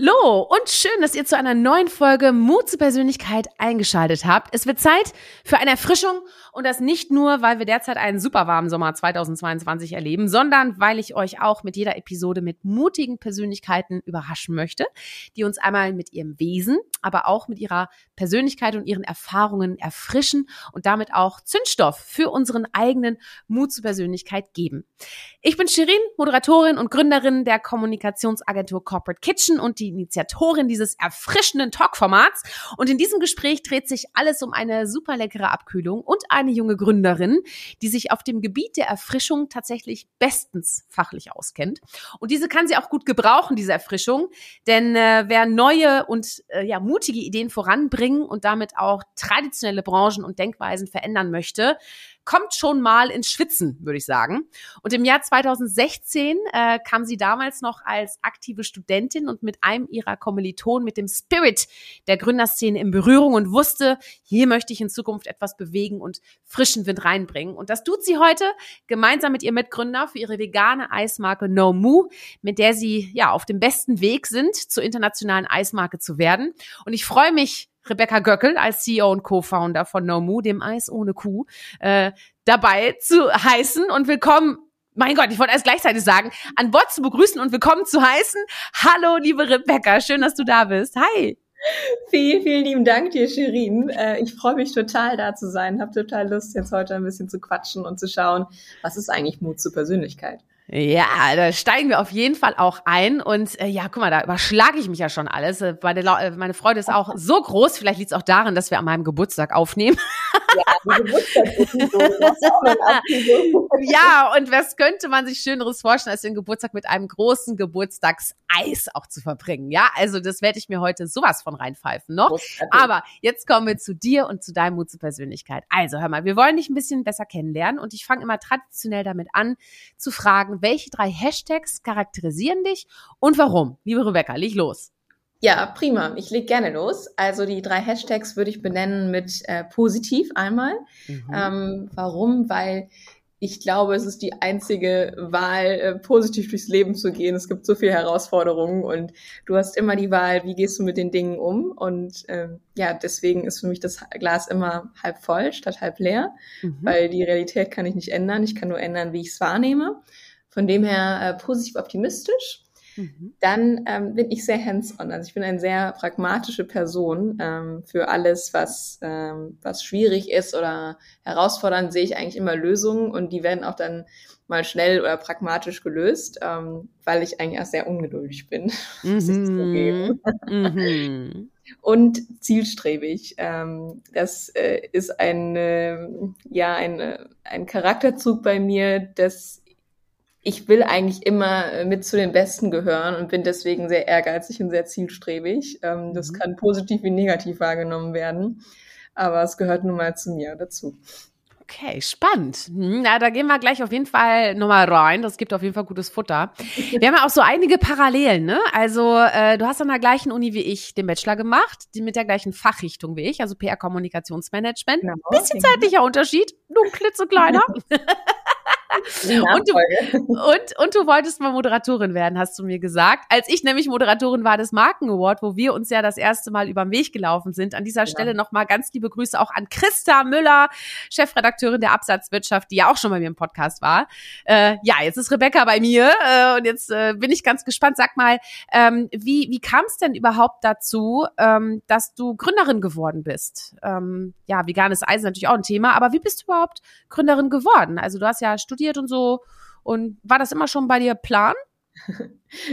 Hallo und schön, dass ihr zu einer neuen Folge Mut zur Persönlichkeit eingeschaltet habt. Es wird Zeit für eine Erfrischung und das nicht nur, weil wir derzeit einen super warmen Sommer 2022 erleben, sondern weil ich euch auch mit jeder Episode mit mutigen Persönlichkeiten überraschen möchte, die uns einmal mit ihrem Wesen, aber auch mit ihrer Persönlichkeit und ihren Erfahrungen erfrischen und damit auch Zündstoff für unseren eigenen Mut zur Persönlichkeit geben. Ich bin Shirin, Moderatorin und Gründerin der Kommunikationsagentur Corporate Kitchen und die Initiatorin dieses erfrischenden Talkformats. Und in diesem Gespräch dreht sich alles um eine super leckere Abkühlung und eine junge Gründerin, die sich auf dem Gebiet der Erfrischung tatsächlich bestens fachlich auskennt. Und diese kann sie auch gut gebrauchen, diese Erfrischung. Denn äh, wer neue und äh, ja, mutige Ideen voranbringen und damit auch traditionelle Branchen und Denkweisen verändern möchte, kommt schon mal ins Schwitzen, würde ich sagen. Und im Jahr 2016 äh, kam sie damals noch als aktive Studentin und mit einem ihrer Kommilitonen mit dem Spirit der Gründerszene in Berührung und wusste, hier möchte ich in Zukunft etwas bewegen und frischen Wind reinbringen. Und das tut sie heute gemeinsam mit ihrem Mitgründer für ihre vegane Eismarke No Moo, mit der sie ja auf dem besten Weg sind, zur internationalen Eismarke zu werden. Und ich freue mich Rebecca Göckel als CEO und Co-Founder von Nomu, dem Eis ohne Kuh, äh, dabei zu heißen und willkommen mein Gott, ich wollte erst gleichzeitig sagen, an Bord zu begrüßen und willkommen zu heißen. Hallo, liebe Rebecca, schön, dass du da bist. Hi. Vielen, vielen lieben Dank dir, Shirin. Äh, ich freue mich total, da zu sein. Habe total Lust, jetzt heute ein bisschen zu quatschen und zu schauen, was ist eigentlich Mut zur Persönlichkeit. Ja, da steigen wir auf jeden Fall auch ein. Und äh, ja, guck mal, da überschlage ich mich ja schon alles. Äh, meine, äh, meine Freude ist auch so groß. Vielleicht liegt es auch daran, dass wir an meinem Geburtstag aufnehmen. Ja, und was könnte man sich Schöneres vorstellen, als den Geburtstag mit einem großen Geburtstagseis auch zu verbringen? Ja, also das werde ich mir heute sowas von reinpfeifen noch. Aber jetzt kommen wir zu dir und zu deinem Mut zur Persönlichkeit. Also hör mal, wir wollen dich ein bisschen besser kennenlernen und ich fange immer traditionell damit an zu fragen, welche drei Hashtags charakterisieren dich und warum? Liebe Rebecca, leg los. Ja, prima. Ich leg gerne los. Also die drei Hashtags würde ich benennen mit äh, positiv einmal. Mhm. Ähm, warum? Weil ich glaube, es ist die einzige Wahl, äh, positiv durchs Leben zu gehen. Es gibt so viele Herausforderungen und du hast immer die Wahl, wie gehst du mit den Dingen um? Und äh, ja, deswegen ist für mich das Glas immer halb voll statt halb leer, mhm. weil die Realität kann ich nicht ändern. Ich kann nur ändern, wie ich es wahrnehme. Von dem her äh, positiv optimistisch. Mhm. Dann ähm, bin ich sehr hands-on. Also ich bin eine sehr pragmatische Person. Ähm, für alles, was, ähm, was schwierig ist oder herausfordernd, sehe ich eigentlich immer Lösungen und die werden auch dann mal schnell oder pragmatisch gelöst, ähm, weil ich eigentlich auch sehr ungeduldig bin. Mhm. mhm. Und zielstrebig. Ähm, das äh, ist ein, äh, ja, ein, ein Charakterzug bei mir, dass ich will eigentlich immer äh, mit zu den Besten gehören und bin deswegen sehr ehrgeizig und sehr zielstrebig. Ähm, das mhm. kann positiv wie negativ wahrgenommen werden, aber es gehört nun mal zu mir dazu. Okay, spannend. Hm, na, da gehen wir gleich auf jeden Fall nochmal rein. Das gibt auf jeden Fall gutes Futter. Wir haben ja auch so einige Parallelen, ne? Also, äh, du hast an der gleichen Uni wie ich den Bachelor gemacht, die mit der gleichen Fachrichtung wie ich, also PR-Kommunikationsmanagement. Genau. Bisschen zeitlicher Unterschied, nur ein klitzekleiner. und, du, und, und du wolltest mal Moderatorin werden, hast du mir gesagt. Als ich nämlich Moderatorin war des Marken Award, wo wir uns ja das erste Mal über den Weg gelaufen sind. An dieser ja. Stelle nochmal ganz liebe Grüße auch an Christa Müller, Chefredakteurin der Absatzwirtschaft, die ja auch schon bei mir im Podcast war. Äh, ja, jetzt ist Rebecca bei mir äh, und jetzt äh, bin ich ganz gespannt. Sag mal, ähm, wie, wie kam es denn überhaupt dazu, ähm, dass du Gründerin geworden bist? Ähm, ja, veganes Eisen ist natürlich auch ein Thema, aber wie bist du überhaupt Gründerin geworden? Also du hast ja studiert studiert und so. Und war das immer schon bei dir Plan?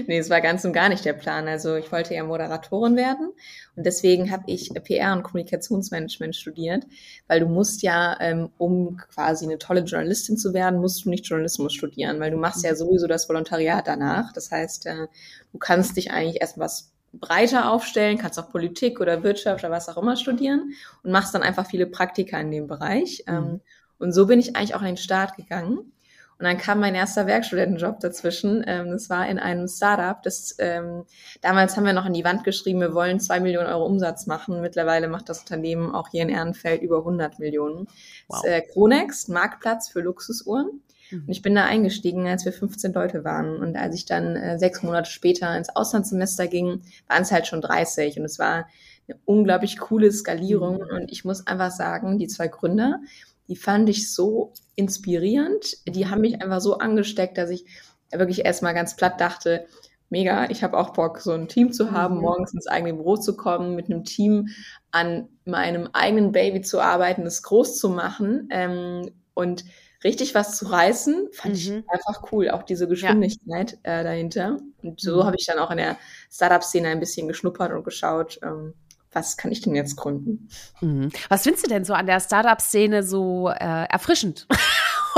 nee, es war ganz und gar nicht der Plan. Also ich wollte ja Moderatorin werden und deswegen habe ich PR und Kommunikationsmanagement studiert, weil du musst ja, ähm, um quasi eine tolle Journalistin zu werden, musst du nicht Journalismus studieren, weil du machst ja mhm. sowieso das Volontariat danach. Das heißt, äh, du kannst dich eigentlich erst was breiter aufstellen, kannst auch Politik oder Wirtschaft oder was auch immer studieren und machst dann einfach viele Praktika in dem Bereich. Mhm. Ähm, und so bin ich eigentlich auch an den Start gegangen. Und dann kam mein erster Werkstudentenjob dazwischen. Ähm, das war in einem Startup. Das, ähm, damals haben wir noch an die Wand geschrieben, wir wollen zwei Millionen Euro Umsatz machen. Mittlerweile macht das Unternehmen auch hier in Ehrenfeld über 100 Millionen. Wow. Das ist, äh, Chronex, Marktplatz für Luxusuhren. Mhm. Und ich bin da eingestiegen, als wir 15 Leute waren. Und als ich dann äh, sechs Monate später ins Auslandssemester ging, waren es halt schon 30. Und es war eine unglaublich coole Skalierung. Mhm. Und ich muss einfach sagen, die zwei Gründer, die fand ich so inspirierend. Die haben mich einfach so angesteckt, dass ich wirklich erstmal ganz platt dachte, mega, ich habe auch Bock, so ein Team zu haben, mhm. morgens ins eigene Büro zu kommen, mit einem Team an meinem eigenen Baby zu arbeiten, es groß zu machen ähm, und richtig was zu reißen, fand mhm. ich einfach cool, auch diese Geschwindigkeit ja. äh, dahinter. Und so mhm. habe ich dann auch in der Startup-Szene ein bisschen geschnuppert und geschaut, ähm, was kann ich denn jetzt gründen? Mhm. Was findest du denn so an der Startup-Szene so äh, erfrischend?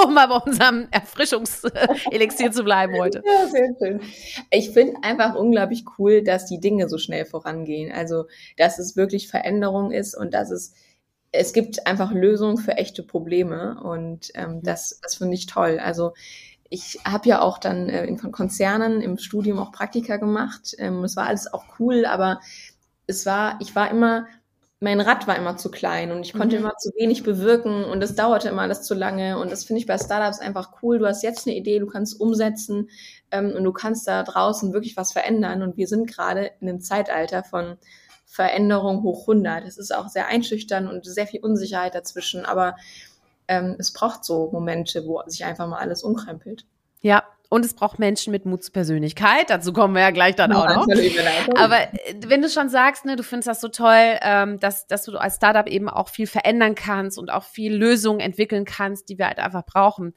um mal bei unserem Erfrischungselixier zu bleiben heute. Ja, sehr schön. Ich finde einfach unglaublich cool, dass die Dinge so schnell vorangehen. Also, dass es wirklich Veränderung ist und dass es es gibt einfach Lösungen für echte Probleme und ähm, mhm. das, das finde ich toll. Also ich habe ja auch dann äh, in Konzernen im Studium auch Praktika gemacht. Ähm, es war alles auch cool, aber es war, ich war immer, mein Rad war immer zu klein und ich konnte mhm. immer zu wenig bewirken und es dauerte immer alles zu lange und das finde ich bei Startups einfach cool. Du hast jetzt eine Idee, du kannst umsetzen ähm, und du kannst da draußen wirklich was verändern und wir sind gerade in einem Zeitalter von Veränderung hoch 100. Es ist auch sehr einschüchtern und sehr viel Unsicherheit dazwischen, aber ähm, es braucht so Momente, wo sich einfach mal alles umkrempelt. Ja, und es braucht Menschen mit Mut zur Persönlichkeit. Dazu kommen wir ja gleich dann auch noch. Aber äh, wenn du schon sagst, ne, du findest das so toll, ähm, dass, dass du als Startup eben auch viel verändern kannst und auch viel Lösungen entwickeln kannst, die wir halt einfach brauchen.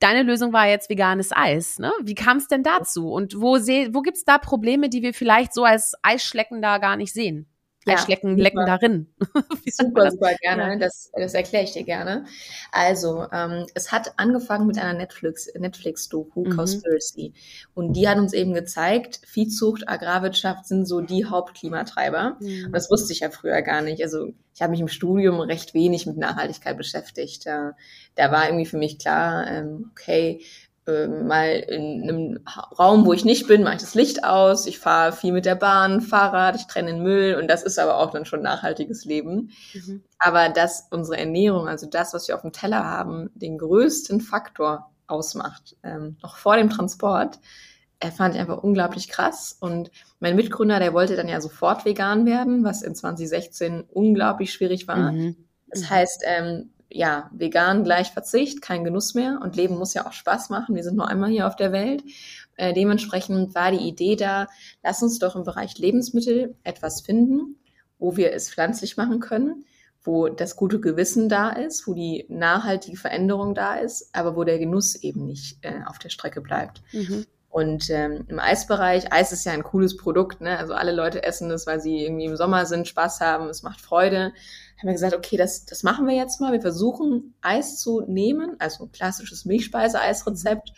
Deine Lösung war jetzt veganes Eis. Ne? Wie kam es denn dazu? Und wo, wo gibt es da Probleme, die wir vielleicht so als Eisschlecken da gar nicht sehen? Ja, Schlecken, lecken darin. super, super gerne. Ja. Das, das erkläre ich dir gerne. Also, ähm, es hat angefangen mit einer Netflix, Netflix-Doku, mhm. Cowspiracy. Und die hat uns eben gezeigt, Viehzucht, Agrarwirtschaft sind so die Hauptklimatreiber. Mhm. Und das wusste ich ja früher gar nicht. Also, ich habe mich im Studium recht wenig mit Nachhaltigkeit beschäftigt. Da, da war irgendwie für mich klar, ähm, okay, äh, mal in einem Raum, wo ich nicht bin, mache ich das Licht aus, ich fahre viel mit der Bahn, Fahrrad, ich trenne den Müll und das ist aber auch dann schon nachhaltiges Leben. Mhm. Aber dass unsere Ernährung, also das, was wir auf dem Teller haben, den größten Faktor ausmacht, ähm, noch vor dem Transport, er fand ich einfach unglaublich krass. Und mein Mitgründer, der wollte dann ja sofort vegan werden, was in 2016 unglaublich schwierig war. Mhm. Das heißt, ähm, ja, vegan gleich Verzicht, kein Genuss mehr und Leben muss ja auch Spaß machen. Wir sind nur einmal hier auf der Welt. Äh, dementsprechend war die Idee da, lass uns doch im Bereich Lebensmittel etwas finden, wo wir es pflanzlich machen können, wo das gute Gewissen da ist, wo die nachhaltige Veränderung da ist, aber wo der Genuss eben nicht äh, auf der Strecke bleibt. Mhm. Und ähm, im Eisbereich, Eis ist ja ein cooles Produkt, ne? Also alle Leute essen es, weil sie irgendwie im Sommer sind, Spaß haben, es macht Freude haben wir gesagt, okay, das, das machen wir jetzt mal. Wir versuchen Eis zu nehmen, also ein klassisches Milchspeise-Eisrezept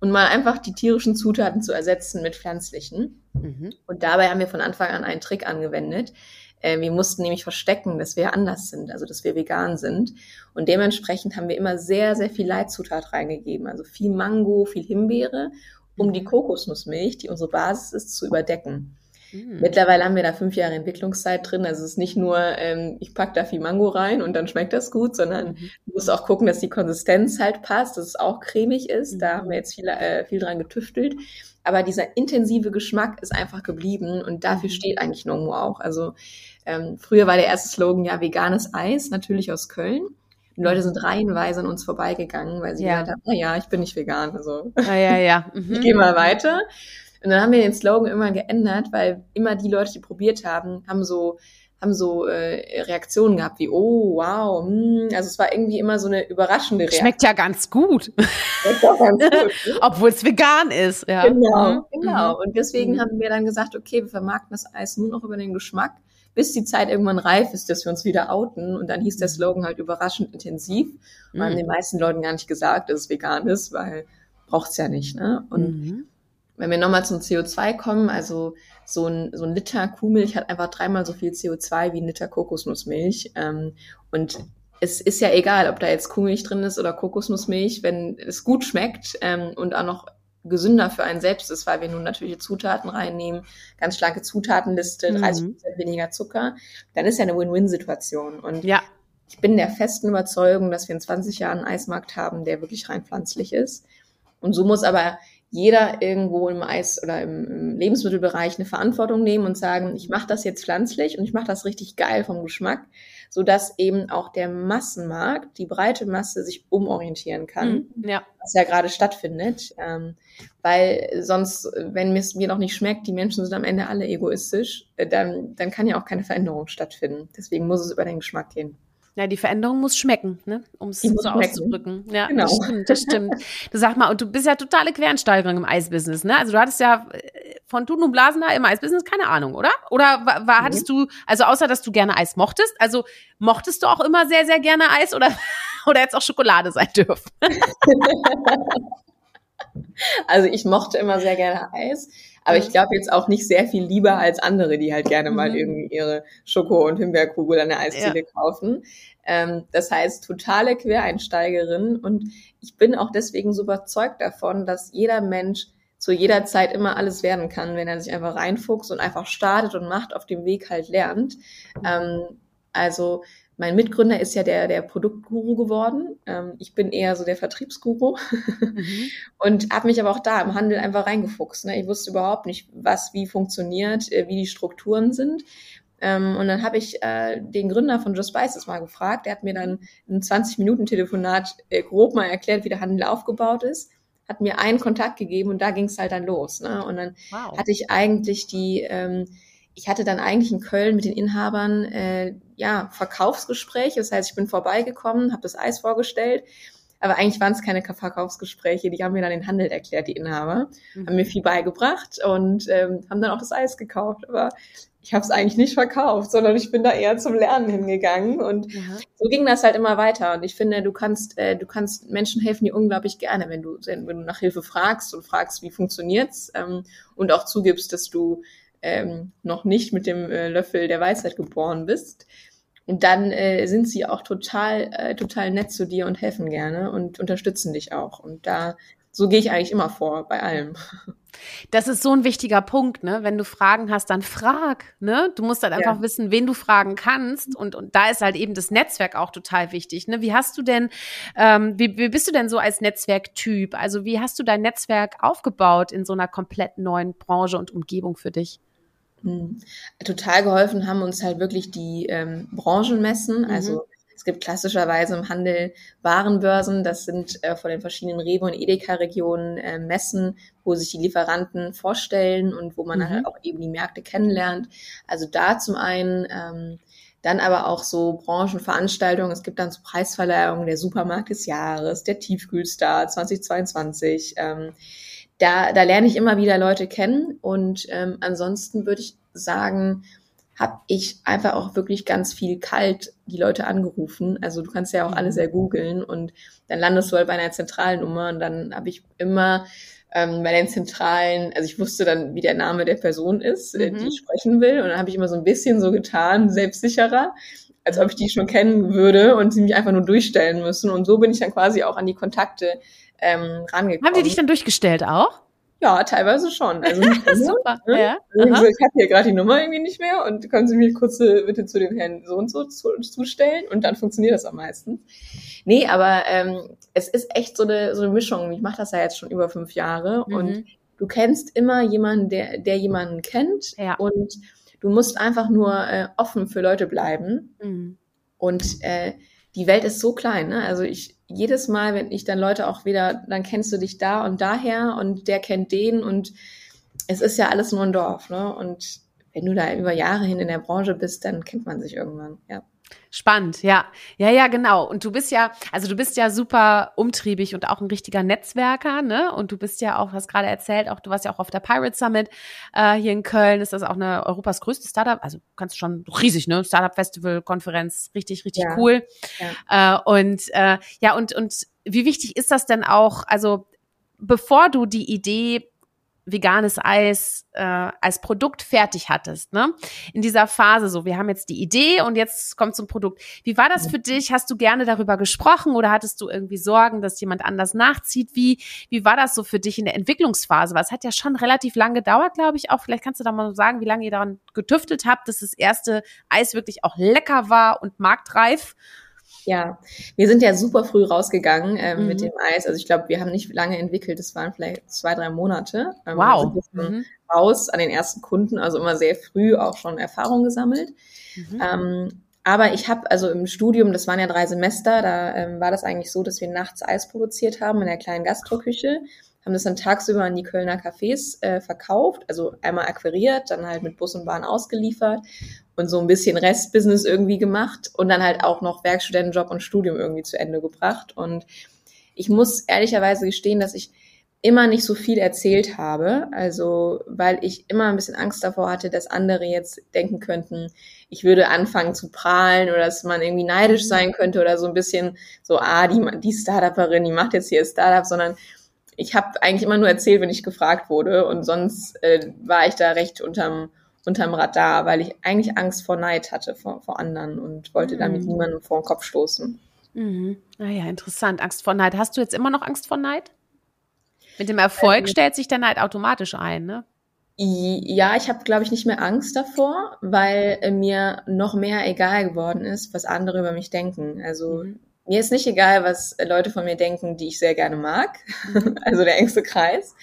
und mal einfach die tierischen Zutaten zu ersetzen mit pflanzlichen. Mhm. Und dabei haben wir von Anfang an einen Trick angewendet. Äh, wir mussten nämlich verstecken, dass wir anders sind, also dass wir vegan sind. Und dementsprechend haben wir immer sehr, sehr viel Leitzutat reingegeben. Also viel Mango, viel Himbeere, um die Kokosnussmilch, die unsere Basis ist, zu überdecken. Mhm. Mittlerweile haben wir da fünf Jahre Entwicklungszeit drin. Also es ist nicht nur, ähm, ich pack da viel Mango rein und dann schmeckt das gut, sondern mhm. du musst auch gucken, dass die Konsistenz halt passt, dass es auch cremig ist. Mhm. Da haben wir jetzt viel, äh, viel dran getüftelt. Aber dieser intensive Geschmack ist einfach geblieben und dafür mhm. steht eigentlich Nomo auch. Also ähm, früher war der erste Slogan ja veganes Eis, natürlich aus Köln. Die Leute sind reihenweise an uns vorbeigegangen, weil sie ja. gesagt haben, na ja, ich bin nicht vegan, also ah, ja, ja. Mhm. ich gehe mal weiter. Und dann haben wir den Slogan immer geändert, weil immer die Leute, die probiert haben, haben so haben so äh, Reaktionen gehabt wie oh wow hm. also es war irgendwie immer so eine überraschende Reaktion schmeckt ja ganz gut schmeckt auch ganz gut ne? obwohl es vegan ist ja genau mhm. genau und deswegen mhm. haben wir dann gesagt okay wir vermarkten das Eis nur noch über den Geschmack bis die Zeit irgendwann reif ist, dass wir uns wieder outen. Und dann hieß der mhm. Slogan halt überraschend intensiv. Und mhm. haben den meisten Leuten gar nicht gesagt, dass es vegan ist, weil braucht's ja nicht. Ne? Und mhm. Wenn wir nochmal zum CO2 kommen, also so ein, so ein Liter Kuhmilch hat einfach dreimal so viel CO2 wie ein Liter Kokosnussmilch. Ähm, und es ist ja egal, ob da jetzt Kuhmilch drin ist oder Kokosnussmilch, wenn es gut schmeckt ähm, und auch noch gesünder für einen selbst ist, weil wir nun natürliche Zutaten reinnehmen, ganz schlanke Zutatenliste, 30% mhm. weniger Zucker, dann ist ja eine Win-Win-Situation. Und ja. ich bin der festen Überzeugung, dass wir in 20 Jahren einen Eismarkt haben, der wirklich rein pflanzlich ist. Und so muss aber jeder irgendwo im Eis oder im, Lebensmittelbereich eine Verantwortung nehmen und sagen, ich mache das jetzt pflanzlich und ich mache das richtig geil vom Geschmack, so dass eben auch der Massenmarkt, die breite Masse sich umorientieren kann, mhm, ja. was ja gerade stattfindet, ähm, weil sonst, wenn es mir noch nicht schmeckt, die Menschen sind am Ende alle egoistisch, äh, dann, dann kann ja auch keine Veränderung stattfinden. Deswegen muss es über den Geschmack gehen. Ja, die Veränderung muss schmecken, ne? um es so auszudrücken. Ja, genau. das stimmt, das stimmt. Du sag mal, und du bist ja totale Quereinsteigerin im Eisbusiness, ne? Also du hattest ja äh, von Tuten und Blasen da im Eisbusiness keine Ahnung, oder? Oder war, war, hattest du, also außer dass du gerne Eis mochtest, also mochtest du auch immer sehr, sehr gerne Eis oder, oder jetzt auch Schokolade sein dürfen? also ich mochte immer sehr gerne Eis. Aber ich glaube jetzt auch nicht sehr viel lieber als andere, die halt gerne mal mhm. irgendwie ihre Schoko- und Himbeerkugel an der Eisdiele ja. kaufen. Ähm, das heißt, totale Quereinsteigerin. Und ich bin auch deswegen so überzeugt davon, dass jeder Mensch zu jeder Zeit immer alles werden kann, wenn er sich einfach reinfuchst und einfach startet und macht, auf dem Weg halt lernt. Ähm, also mein Mitgründer ist ja der, der Produktguru geworden. Ähm, ich bin eher so der Vertriebsguru mhm. und habe mich aber auch da im Handel einfach reingefuchst. Ne? Ich wusste überhaupt nicht, was wie funktioniert, äh, wie die Strukturen sind. Ähm, und dann habe ich äh, den Gründer von Just Spices mal gefragt. Der hat mir dann ein 20-Minuten-Telefonat äh, grob mal erklärt, wie der Handel aufgebaut ist hat mir einen Kontakt gegeben und da ging es halt dann los. Ne? Und dann wow. hatte ich eigentlich die ähm, ich hatte dann eigentlich in Köln mit den Inhabern äh, ja Verkaufsgespräche. Das heißt, ich bin vorbeigekommen, habe das Eis vorgestellt, aber eigentlich waren es keine Verkaufsgespräche. Die haben mir dann den Handel erklärt, die Inhaber, mhm. haben mir viel beigebracht und ähm, haben dann auch das Eis gekauft. Aber ich habe es eigentlich nicht verkauft, sondern ich bin da eher zum Lernen hingegangen und ja. so ging das halt immer weiter. Und ich finde, du kannst, äh, du kannst Menschen helfen, die unglaublich gerne, wenn du, wenn du nach Hilfe fragst und fragst, wie funktioniert's ähm, und auch zugibst, dass du ähm, noch nicht mit dem äh, Löffel der Weisheit geboren bist. Und dann äh, sind sie auch total, äh, total nett zu dir und helfen gerne und unterstützen dich auch. Und da, so gehe ich eigentlich immer vor bei allem. Das ist so ein wichtiger Punkt, ne? Wenn du Fragen hast, dann frag, ne? Du musst halt einfach ja. wissen, wen du fragen kannst. Und, und da ist halt eben das Netzwerk auch total wichtig. Ne? Wie hast du denn, ähm, wie, wie bist du denn so als Netzwerktyp? Also wie hast du dein Netzwerk aufgebaut in so einer komplett neuen Branche und Umgebung für dich? Hm. Total geholfen haben uns halt wirklich die ähm, Branchenmessen. Mhm. Also es gibt klassischerweise im Handel Warenbörsen. Das sind äh, von den verschiedenen Rewe- und Edeka-Regionen äh, Messen, wo sich die Lieferanten vorstellen und wo man mhm. halt auch eben die Märkte kennenlernt. Also da zum einen. Ähm, dann aber auch so Branchenveranstaltungen. Es gibt dann so Preisverleihungen, der Supermarkt des Jahres, der Tiefkühlstar 2022. Ähm, da, da lerne ich immer wieder Leute kennen und ähm, ansonsten würde ich sagen, habe ich einfach auch wirklich ganz viel kalt die Leute angerufen. Also du kannst ja auch alle mhm. sehr googeln und dann landest du halt bei einer zentralen Nummer und dann habe ich immer ähm, bei den zentralen, also ich wusste dann, wie der Name der Person ist, äh, mhm. die ich sprechen will und dann habe ich immer so ein bisschen so getan, selbstsicherer, als ob ich die schon kennen würde und sie mich einfach nur durchstellen müssen und so bin ich dann quasi auch an die Kontakte ähm, rangekommen. Haben die dich dann durchgestellt auch? Ja, teilweise schon. Also nicht Super, ne? ja. Also ich habe hier gerade die Nummer irgendwie nicht mehr und können Sie mir kurz äh, bitte zu dem Herrn so und so zustellen und dann funktioniert das am meisten. Nee, aber ähm, es ist echt so eine, so eine Mischung. Ich mache das ja jetzt schon über fünf Jahre mhm. und du kennst immer jemanden, der, der jemanden kennt ja. und du musst einfach nur äh, offen für Leute bleiben. Mhm. Und äh, die Welt ist so klein, ne? Also ich jedes Mal, wenn ich dann Leute auch wieder, dann kennst du dich da und daher und der kennt den und es ist ja alles nur ein Dorf, ne? Und wenn du da über Jahre hin in der Branche bist, dann kennt man sich irgendwann, ja. Spannend, ja. Ja, ja, genau. Und du bist ja, also du bist ja super umtriebig und auch ein richtiger Netzwerker, ne? Und du bist ja auch, hast gerade erzählt, auch du warst ja auch auf der Pirate Summit äh, hier in Köln. Ist das auch eine Europas größte Startup? Also kannst schon riesig, ne? Startup Festival, Konferenz, richtig, richtig ja. cool. Ja. Äh, und äh, ja, und, und wie wichtig ist das denn auch, also bevor du die Idee veganes Eis äh, als Produkt fertig hattest, ne? In dieser Phase so, wir haben jetzt die Idee und jetzt kommt zum Produkt. Wie war das für dich? Hast du gerne darüber gesprochen oder hattest du irgendwie Sorgen, dass jemand anders nachzieht? Wie wie war das so für dich in der Entwicklungsphase? Weil es hat ja schon relativ lang gedauert, glaube ich auch. Vielleicht kannst du da mal sagen, wie lange ihr daran getüftelt habt, dass das erste Eis wirklich auch lecker war und marktreif. Ja, wir sind ja super früh rausgegangen ähm, mhm. mit dem Eis. Also ich glaube, wir haben nicht lange entwickelt. Das waren vielleicht zwei, drei Monate. Ähm, wow. Mhm. Raus an den ersten Kunden, also immer sehr früh auch schon Erfahrung gesammelt. Mhm. Ähm, aber ich habe also im Studium, das waren ja drei Semester, da ähm, war das eigentlich so, dass wir nachts Eis produziert haben in der kleinen Gastroküche haben das dann tagsüber an die Kölner Cafés äh, verkauft, also einmal akquiriert, dann halt mit Bus und Bahn ausgeliefert und so ein bisschen Restbusiness irgendwie gemacht und dann halt auch noch Werkstudentenjob und Studium irgendwie zu Ende gebracht. Und ich muss ehrlicherweise gestehen, dass ich immer nicht so viel erzählt habe, also weil ich immer ein bisschen Angst davor hatte, dass andere jetzt denken könnten, ich würde anfangen zu prahlen oder dass man irgendwie neidisch sein könnte oder so ein bisschen so, ah, die, die Startuperin, die macht jetzt hier Startup, sondern ich habe eigentlich immer nur erzählt, wenn ich gefragt wurde und sonst äh, war ich da recht unterm, unterm Radar, weil ich eigentlich Angst vor Neid hatte vor, vor anderen und wollte mhm. damit niemandem vor den Kopf stoßen. Mhm. Naja, ah interessant. Angst vor Neid. Hast du jetzt immer noch Angst vor Neid? Mit dem Erfolg ähm, stellt sich der Neid automatisch ein, ne? Ja, ich habe, glaube ich, nicht mehr Angst davor, weil äh, mir noch mehr egal geworden ist, was andere über mich denken. Also mhm mir ist nicht egal, was Leute von mir denken, die ich sehr gerne mag, also der engste Kreis.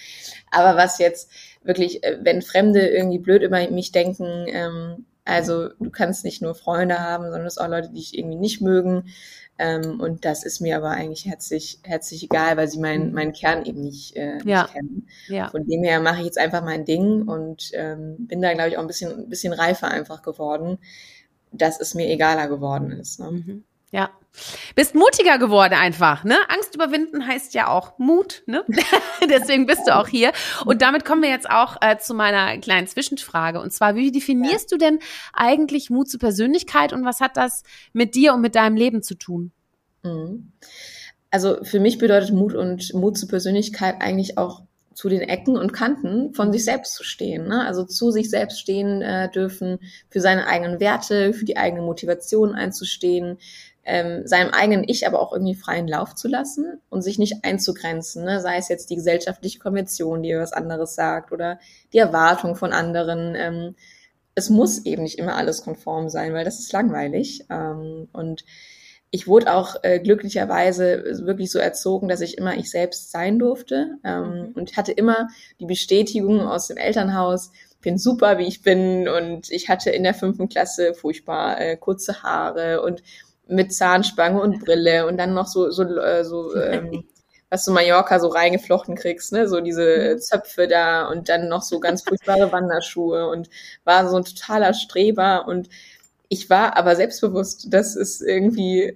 Aber was jetzt wirklich, äh, wenn Fremde irgendwie blöd über mich denken, ähm, also du kannst nicht nur Freunde haben, sondern es auch Leute, die ich irgendwie nicht mögen. Ähm, und das ist mir aber eigentlich herzlich, herzlich egal, weil sie meinen, meinen Kern eben nicht, äh, ja. nicht kennen. Ja. Von dem her mache ich jetzt einfach mein Ding und ähm, bin da, glaube ich, auch ein bisschen, ein bisschen reifer einfach geworden, dass es mir egaler geworden ist. Ne? Mhm. Ja. Bist mutiger geworden einfach, ne? Angst überwinden heißt ja auch Mut, ne? Deswegen bist du auch hier. Und damit kommen wir jetzt auch äh, zu meiner kleinen Zwischenfrage. Und zwar, wie definierst ja. du denn eigentlich Mut zur Persönlichkeit und was hat das mit dir und mit deinem Leben zu tun? Mhm. Also für mich bedeutet Mut und Mut zur Persönlichkeit eigentlich auch zu den Ecken und Kanten von sich selbst zu stehen. Ne? Also zu sich selbst stehen äh, dürfen, für seine eigenen Werte, für die eigene Motivation einzustehen, ähm, seinem eigenen Ich aber auch irgendwie freien Lauf zu lassen und sich nicht einzugrenzen, ne? sei es jetzt die gesellschaftliche Konvention, die was anderes sagt oder die Erwartung von anderen. Ähm, es muss eben nicht immer alles konform sein, weil das ist langweilig. Ähm, und ich wurde auch äh, glücklicherweise wirklich so erzogen, dass ich immer ich selbst sein durfte ähm, mhm. und hatte immer die Bestätigung aus dem Elternhaus, bin super, wie ich bin und ich hatte in der fünften Klasse furchtbar äh, kurze Haare und mit Zahnspange und Brille und dann noch so, so, äh, so ähm, was du Mallorca so reingeflochten kriegst, ne, so diese. Zöpfe da und dann noch so ganz furchtbare Wanderschuhe und war so ein totaler Streber und ich war aber selbstbewusst, das ist irgendwie,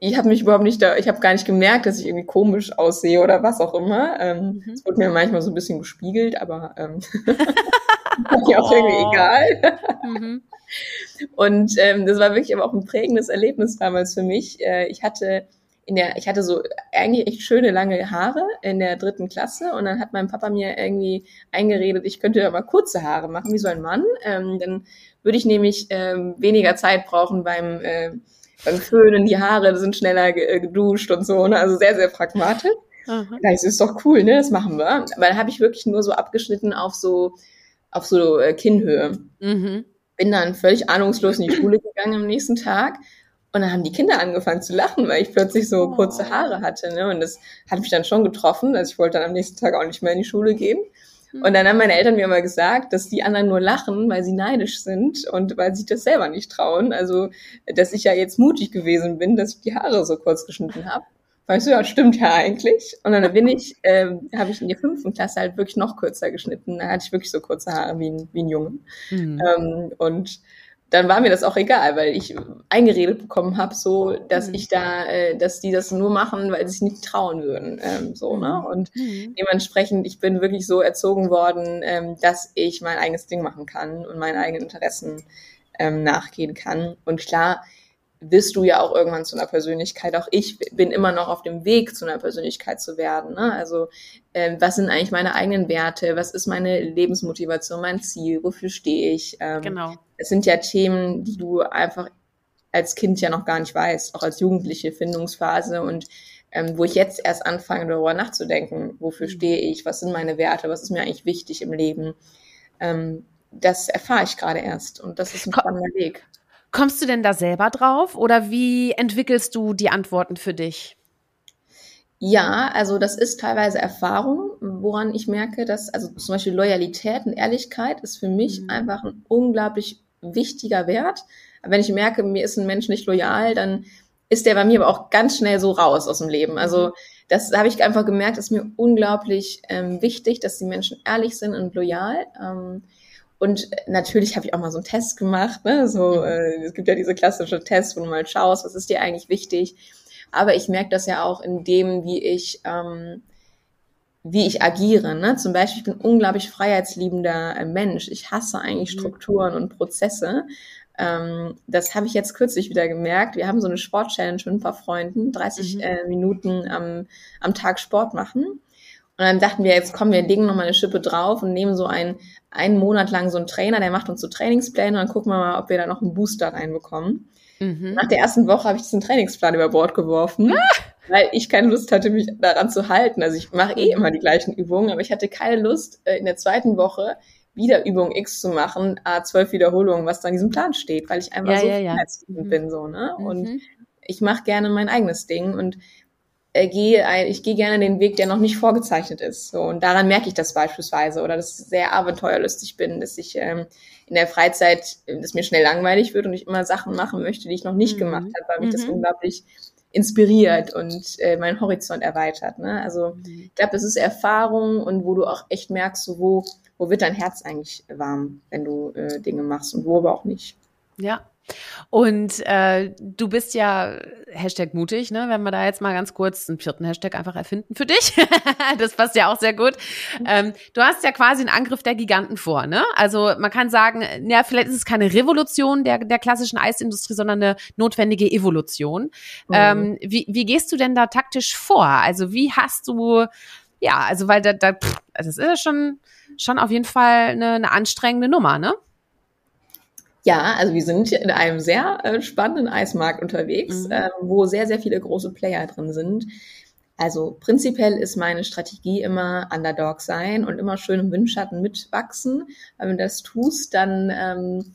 ich habe mich überhaupt nicht da, ich habe gar nicht gemerkt, dass ich irgendwie komisch aussehe oder was auch immer. Ähm, mhm. Es wurde mir manchmal so ein bisschen gespiegelt, aber ähm, mir auch irgendwie oh. egal. mhm. Und ähm, das war wirklich aber auch ein prägendes Erlebnis damals für mich. Äh, ich hatte in der, ich hatte so eigentlich echt schöne lange Haare in der dritten Klasse und dann hat mein Papa mir irgendwie eingeredet, ich könnte ja mal kurze Haare machen, wie so ein Mann. Ähm, dann würde ich nämlich ähm, weniger Zeit brauchen beim, äh, beim Föhnen, die Haare sind schneller äh, geduscht und so, ne? also sehr, sehr pragmatisch. Aha. Das ist doch cool, ne? Das machen wir. Aber dann habe ich wirklich nur so abgeschnitten auf so auf so äh, Kinnhöhe. Mhm bin dann völlig ahnungslos in die Schule gegangen am nächsten Tag. Und dann haben die Kinder angefangen zu lachen, weil ich plötzlich so oh. kurze Haare hatte. Ne? Und das hat mich dann schon getroffen. Also ich wollte dann am nächsten Tag auch nicht mehr in die Schule gehen. Und dann haben meine Eltern mir immer gesagt, dass die anderen nur lachen, weil sie neidisch sind und weil sie das selber nicht trauen. Also, dass ich ja jetzt mutig gewesen bin, dass ich die Haare so kurz geschnitten habe. Weißt du, ja, stimmt ja eigentlich. Und dann bin ich, ähm, habe ich in der fünften Klasse halt wirklich noch kürzer geschnitten. Da hatte ich wirklich so kurze Haare wie ein, wie ein Junge. Mhm. Ähm, und dann war mir das auch egal, weil ich eingeredet bekommen habe, so, dass mhm. ich da, äh, dass die das nur machen, weil sie sich nicht trauen würden, ähm, so, ne? Mhm. Und mhm. dementsprechend, ich bin wirklich so erzogen worden, ähm, dass ich mein eigenes Ding machen kann und meinen eigenen Interessen ähm, nachgehen kann. Und klar, wirst du ja auch irgendwann zu einer Persönlichkeit. Auch ich bin immer noch auf dem Weg, zu einer Persönlichkeit zu werden. Ne? Also ähm, was sind eigentlich meine eigenen Werte? Was ist meine Lebensmotivation, mein Ziel? Wofür stehe ich? Ähm, genau. Es sind ja Themen, die du einfach als Kind ja noch gar nicht weißt, auch als jugendliche Findungsphase und ähm, wo ich jetzt erst anfange, darüber nachzudenken, wofür mhm. stehe ich, was sind meine Werte, was ist mir eigentlich wichtig im Leben. Ähm, das erfahre ich gerade erst und das ist ein spannender Weg. Kommst du denn da selber drauf oder wie entwickelst du die Antworten für dich? Ja, also das ist teilweise Erfahrung, woran ich merke, dass, also zum Beispiel Loyalität und Ehrlichkeit ist für mich mhm. einfach ein unglaublich wichtiger Wert. Wenn ich merke, mir ist ein Mensch nicht loyal, dann ist der bei mir aber auch ganz schnell so raus aus dem Leben. Also mhm. das habe ich einfach gemerkt, ist mir unglaublich ähm, wichtig, dass die Menschen ehrlich sind und loyal. Ähm, und natürlich habe ich auch mal so einen Test gemacht. Ne? So, mhm. äh, es gibt ja diese klassische Tests, wo du mal schaust, was ist dir eigentlich wichtig. Aber ich merke das ja auch in dem, wie ich ähm, wie ich agiere. Ne? Zum Beispiel, ich bin unglaublich freiheitsliebender äh, Mensch. Ich hasse eigentlich mhm. Strukturen und Prozesse. Ähm, das habe ich jetzt kürzlich wieder gemerkt. Wir haben so eine Sport-Challenge mit ein paar Freunden, 30 mhm. äh, Minuten am, am Tag Sport machen. Und dann dachten wir, jetzt kommen wir legen noch mal eine Schippe drauf und nehmen so einen, einen Monat lang so einen Trainer, der macht uns so Trainingspläne und dann gucken wir mal, ob wir da noch einen Booster reinbekommen. Mhm. Nach der ersten Woche habe ich diesen Trainingsplan über Bord geworfen, ah! weil ich keine Lust hatte, mich daran zu halten. Also ich mache eh immer die gleichen Übungen, aber ich hatte keine Lust, äh, in der zweiten Woche wieder Übung X zu machen, a zwölf Wiederholungen, was da in diesem Plan steht, weil ich einfach ja, so ja, ja. Mhm. bin so, ne? Mhm. Und ich mache gerne mein eigenes Ding und gehe, ich gehe gerne den Weg, der noch nicht vorgezeichnet ist. So, und daran merke ich das beispielsweise. Oder dass ich sehr abenteuerlustig bin, dass ich ähm, in der Freizeit, dass mir schnell langweilig wird und ich immer Sachen machen möchte, die ich noch nicht mhm. gemacht habe, weil mich mhm. das unglaublich inspiriert und äh, meinen Horizont erweitert. Ne? Also mhm. ich glaube, das ist Erfahrung und wo du auch echt merkst, so, wo, wo wird dein Herz eigentlich warm, wenn du äh, Dinge machst und wo aber auch nicht. Ja, und äh, du bist ja Hashtag mutig, ne? Wenn wir da jetzt mal ganz kurz einen vierten Hashtag einfach erfinden für dich. das passt ja auch sehr gut. Ähm, du hast ja quasi einen Angriff der Giganten vor, ne? Also man kann sagen, ja, vielleicht ist es keine Revolution der, der klassischen Eisindustrie, sondern eine notwendige Evolution. Mhm. Ähm, wie, wie gehst du denn da taktisch vor? Also wie hast du, ja, also weil da, da pff, also das ist ja schon, schon auf jeden Fall eine, eine anstrengende Nummer, ne? Ja, also wir sind in einem sehr äh, spannenden Eismarkt unterwegs, mhm. äh, wo sehr, sehr viele große Player drin sind. Also prinzipiell ist meine Strategie immer Underdog sein und immer schön im Windschatten mitwachsen. Weil wenn du das tust, dann, ähm,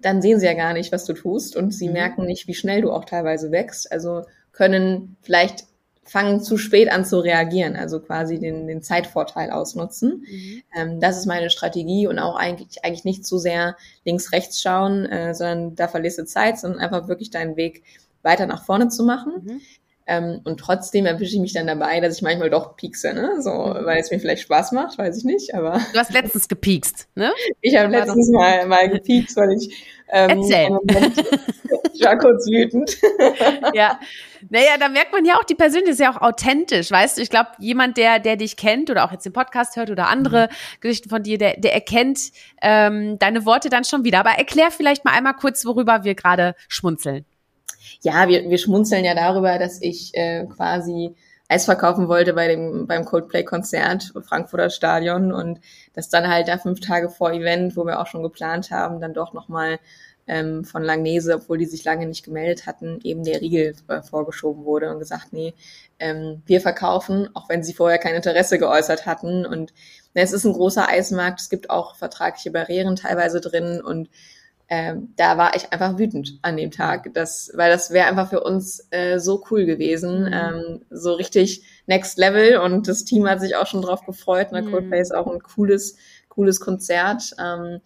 dann sehen sie ja gar nicht, was du tust und sie mhm. merken nicht, wie schnell du auch teilweise wächst. Also können vielleicht fangen zu spät an zu reagieren, also quasi den, den Zeitvorteil ausnutzen. Mhm. Ähm, das ist meine Strategie und auch eigentlich, eigentlich nicht zu sehr links, rechts schauen, äh, sondern da verlierst du Zeit, sondern einfach wirklich deinen Weg weiter nach vorne zu machen. Mhm. Ähm, und trotzdem erwische ich mich dann dabei, dass ich manchmal doch piekse, ne? So, mhm. weil es mir vielleicht Spaß macht, weiß ich nicht, aber. Du hast letztens gepiekst, ne? Ich habe letztens mal, mal gepiekst, weil ich ähm, Erzähl. ich war kurz wütend. ja. Naja, da merkt man ja auch, die Persönlichkeit ist ja auch authentisch, weißt du? Ich glaube, jemand, der, der dich kennt oder auch jetzt den Podcast hört oder andere mhm. Geschichten von dir, der, der erkennt ähm, deine Worte dann schon wieder. Aber erklär vielleicht mal einmal kurz, worüber wir gerade schmunzeln ja, wir, wir schmunzeln ja darüber, dass ich äh, quasi Eis verkaufen wollte bei dem beim Coldplay-Konzert Frankfurter Stadion. Und das dann halt da fünf Tage vor Event, wo wir auch schon geplant haben, dann doch nochmal ähm, von Langnese, obwohl die sich lange nicht gemeldet hatten, eben der Riegel äh, vorgeschoben wurde und gesagt, nee, ähm, wir verkaufen, auch wenn sie vorher kein Interesse geäußert hatten. Und na, es ist ein großer Eismarkt, es gibt auch vertragliche Barrieren teilweise drin. Und ähm, da war ich einfach wütend an dem Tag, das, weil das wäre einfach für uns äh, so cool gewesen, mhm. ähm, so richtig Next Level und das Team hat sich auch schon drauf gefreut. Ne? Mhm. Coldplay ist auch ein cooles, cooles Konzert. Ähm,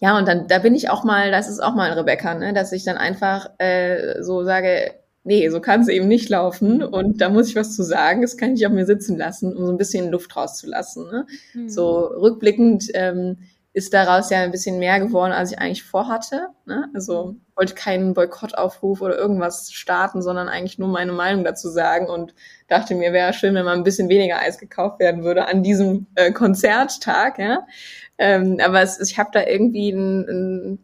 ja, und dann da bin ich auch mal, das ist auch mal ein Rebecca, ne? dass ich dann einfach äh, so sage, nee, so kann es eben nicht laufen und da muss ich was zu sagen, das kann ich auf mir sitzen lassen, um so ein bisschen Luft rauszulassen. Ne? Mhm. So rückblickend ähm, ist daraus ja ein bisschen mehr geworden, als ich eigentlich vorhatte. Ne? Also wollte keinen Boykottaufruf oder irgendwas starten, sondern eigentlich nur meine Meinung dazu sagen und dachte mir, wäre schön, wenn mal ein bisschen weniger Eis gekauft werden würde an diesem äh, Konzerttag. Ja? Ähm, aber es, ich habe da irgendwie ein, ein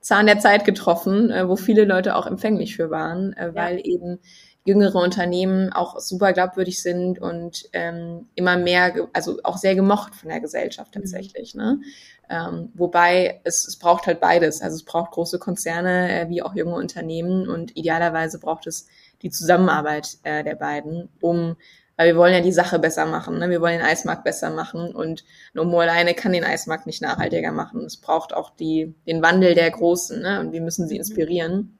Zahn der Zeit getroffen, äh, wo viele Leute auch empfänglich für waren, äh, weil ja. eben jüngere Unternehmen auch super glaubwürdig sind und ähm, immer mehr, also auch sehr gemocht von der Gesellschaft mhm. tatsächlich. Mhm. Ne? Ähm, wobei es, es braucht halt beides. Also es braucht große Konzerne äh, wie auch junge Unternehmen und idealerweise braucht es die Zusammenarbeit äh, der beiden, um weil wir wollen ja die Sache besser machen. Ne? Wir wollen den Eismarkt besser machen und Nomo alleine kann den Eismarkt nicht nachhaltiger machen. Es braucht auch die, den Wandel der Großen ne? und wir müssen sie inspirieren.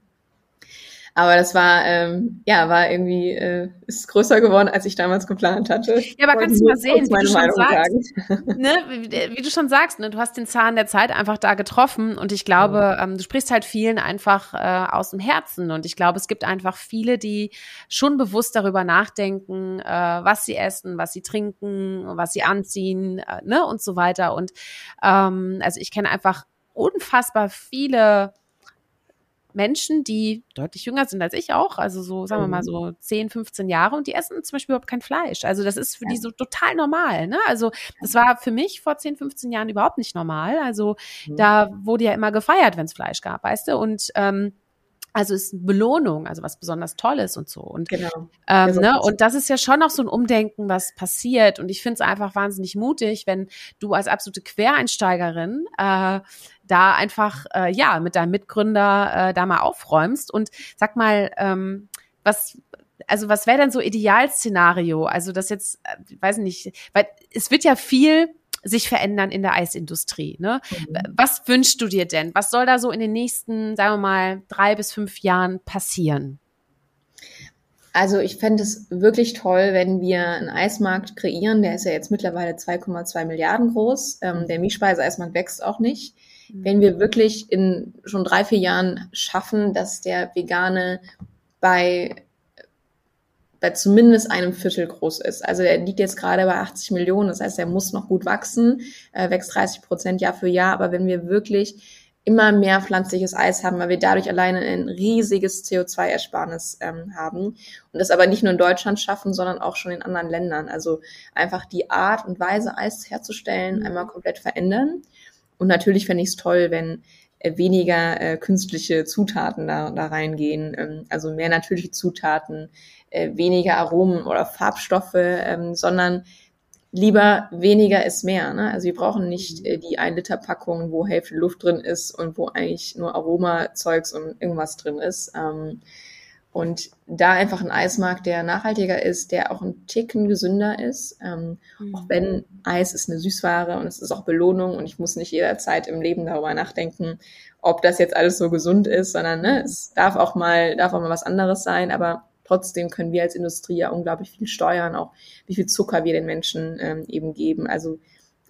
Aber das war, ähm, ja, war irgendwie, äh, ist größer geworden, als ich damals geplant hatte. Ja, aber kannst du mal sehen, wie du, schon sagst, ne, wie, wie, du schon sagst, ne, du hast den Zahn der Zeit einfach da getroffen und ich glaube, ähm, du sprichst halt vielen einfach äh, aus dem Herzen und ich glaube, es gibt einfach viele, die schon bewusst darüber nachdenken, äh, was sie essen, was sie trinken, was sie anziehen, äh, ne, und so weiter. Und ähm, also ich kenne einfach unfassbar viele Menschen, die deutlich jünger sind als ich auch, also so, sagen wir mal, mhm. so 10, 15 Jahre und die essen zum Beispiel überhaupt kein Fleisch. Also das ist für die so total normal. Ne? Also das war für mich vor 10, 15 Jahren überhaupt nicht normal. Also mhm. da wurde ja immer gefeiert, wenn es Fleisch gab, weißt du? Und ähm, also ist Belohnung, also was besonders Tolles und so. Und, genau. ähm, ne? und das ist ja schon noch so ein Umdenken, was passiert. Und ich finde es einfach wahnsinnig mutig, wenn du als absolute Quereinsteigerin äh, da einfach äh, ja mit deinem Mitgründer äh, da mal aufräumst. Und sag mal, ähm, was also was wäre denn so Idealszenario? Also das jetzt, äh, weiß nicht, weil es wird ja viel sich verändern in der Eisindustrie. Ne? Mhm. Was wünschst du dir denn? Was soll da so in den nächsten, sagen wir mal, drei bis fünf Jahren passieren? Also ich fände es wirklich toll, wenn wir einen Eismarkt kreieren. Der ist ja jetzt mittlerweile 2,2 Milliarden groß. Ähm, der Mischspeise-Eismarkt wächst auch nicht. Mhm. Wenn wir wirklich in schon drei, vier Jahren schaffen, dass der vegane bei bei zumindest einem Viertel groß ist. Also er liegt jetzt gerade bei 80 Millionen, das heißt, er muss noch gut wachsen, äh, wächst 30 Prozent Jahr für Jahr. Aber wenn wir wirklich immer mehr pflanzliches Eis haben, weil wir dadurch alleine ein riesiges CO2-Ersparnis ähm, haben und das aber nicht nur in Deutschland schaffen, sondern auch schon in anderen Ländern. Also einfach die Art und Weise, Eis herzustellen, mhm. einmal komplett verändern. Und natürlich fände ich es toll, wenn weniger äh, künstliche Zutaten da, da reingehen, ähm, also mehr natürliche Zutaten, äh, weniger Aromen oder Farbstoffe, ähm, sondern lieber weniger ist mehr. Ne? Also wir brauchen nicht äh, die 1 Liter Packung, wo Hälfte Luft drin ist und wo eigentlich nur Aromazeugs und irgendwas drin ist. Ähm, und da einfach ein Eismarkt, der nachhaltiger ist, der auch ein Ticken gesünder ist. Ähm, mhm. Auch wenn Eis ist eine Süßware und es ist auch Belohnung und ich muss nicht jederzeit im Leben darüber nachdenken, ob das jetzt alles so gesund ist, sondern ne, es darf auch mal, darf auch mal was anderes sein, aber trotzdem können wir als Industrie ja unglaublich viel steuern, auch wie viel Zucker wir den Menschen ähm, eben geben. Also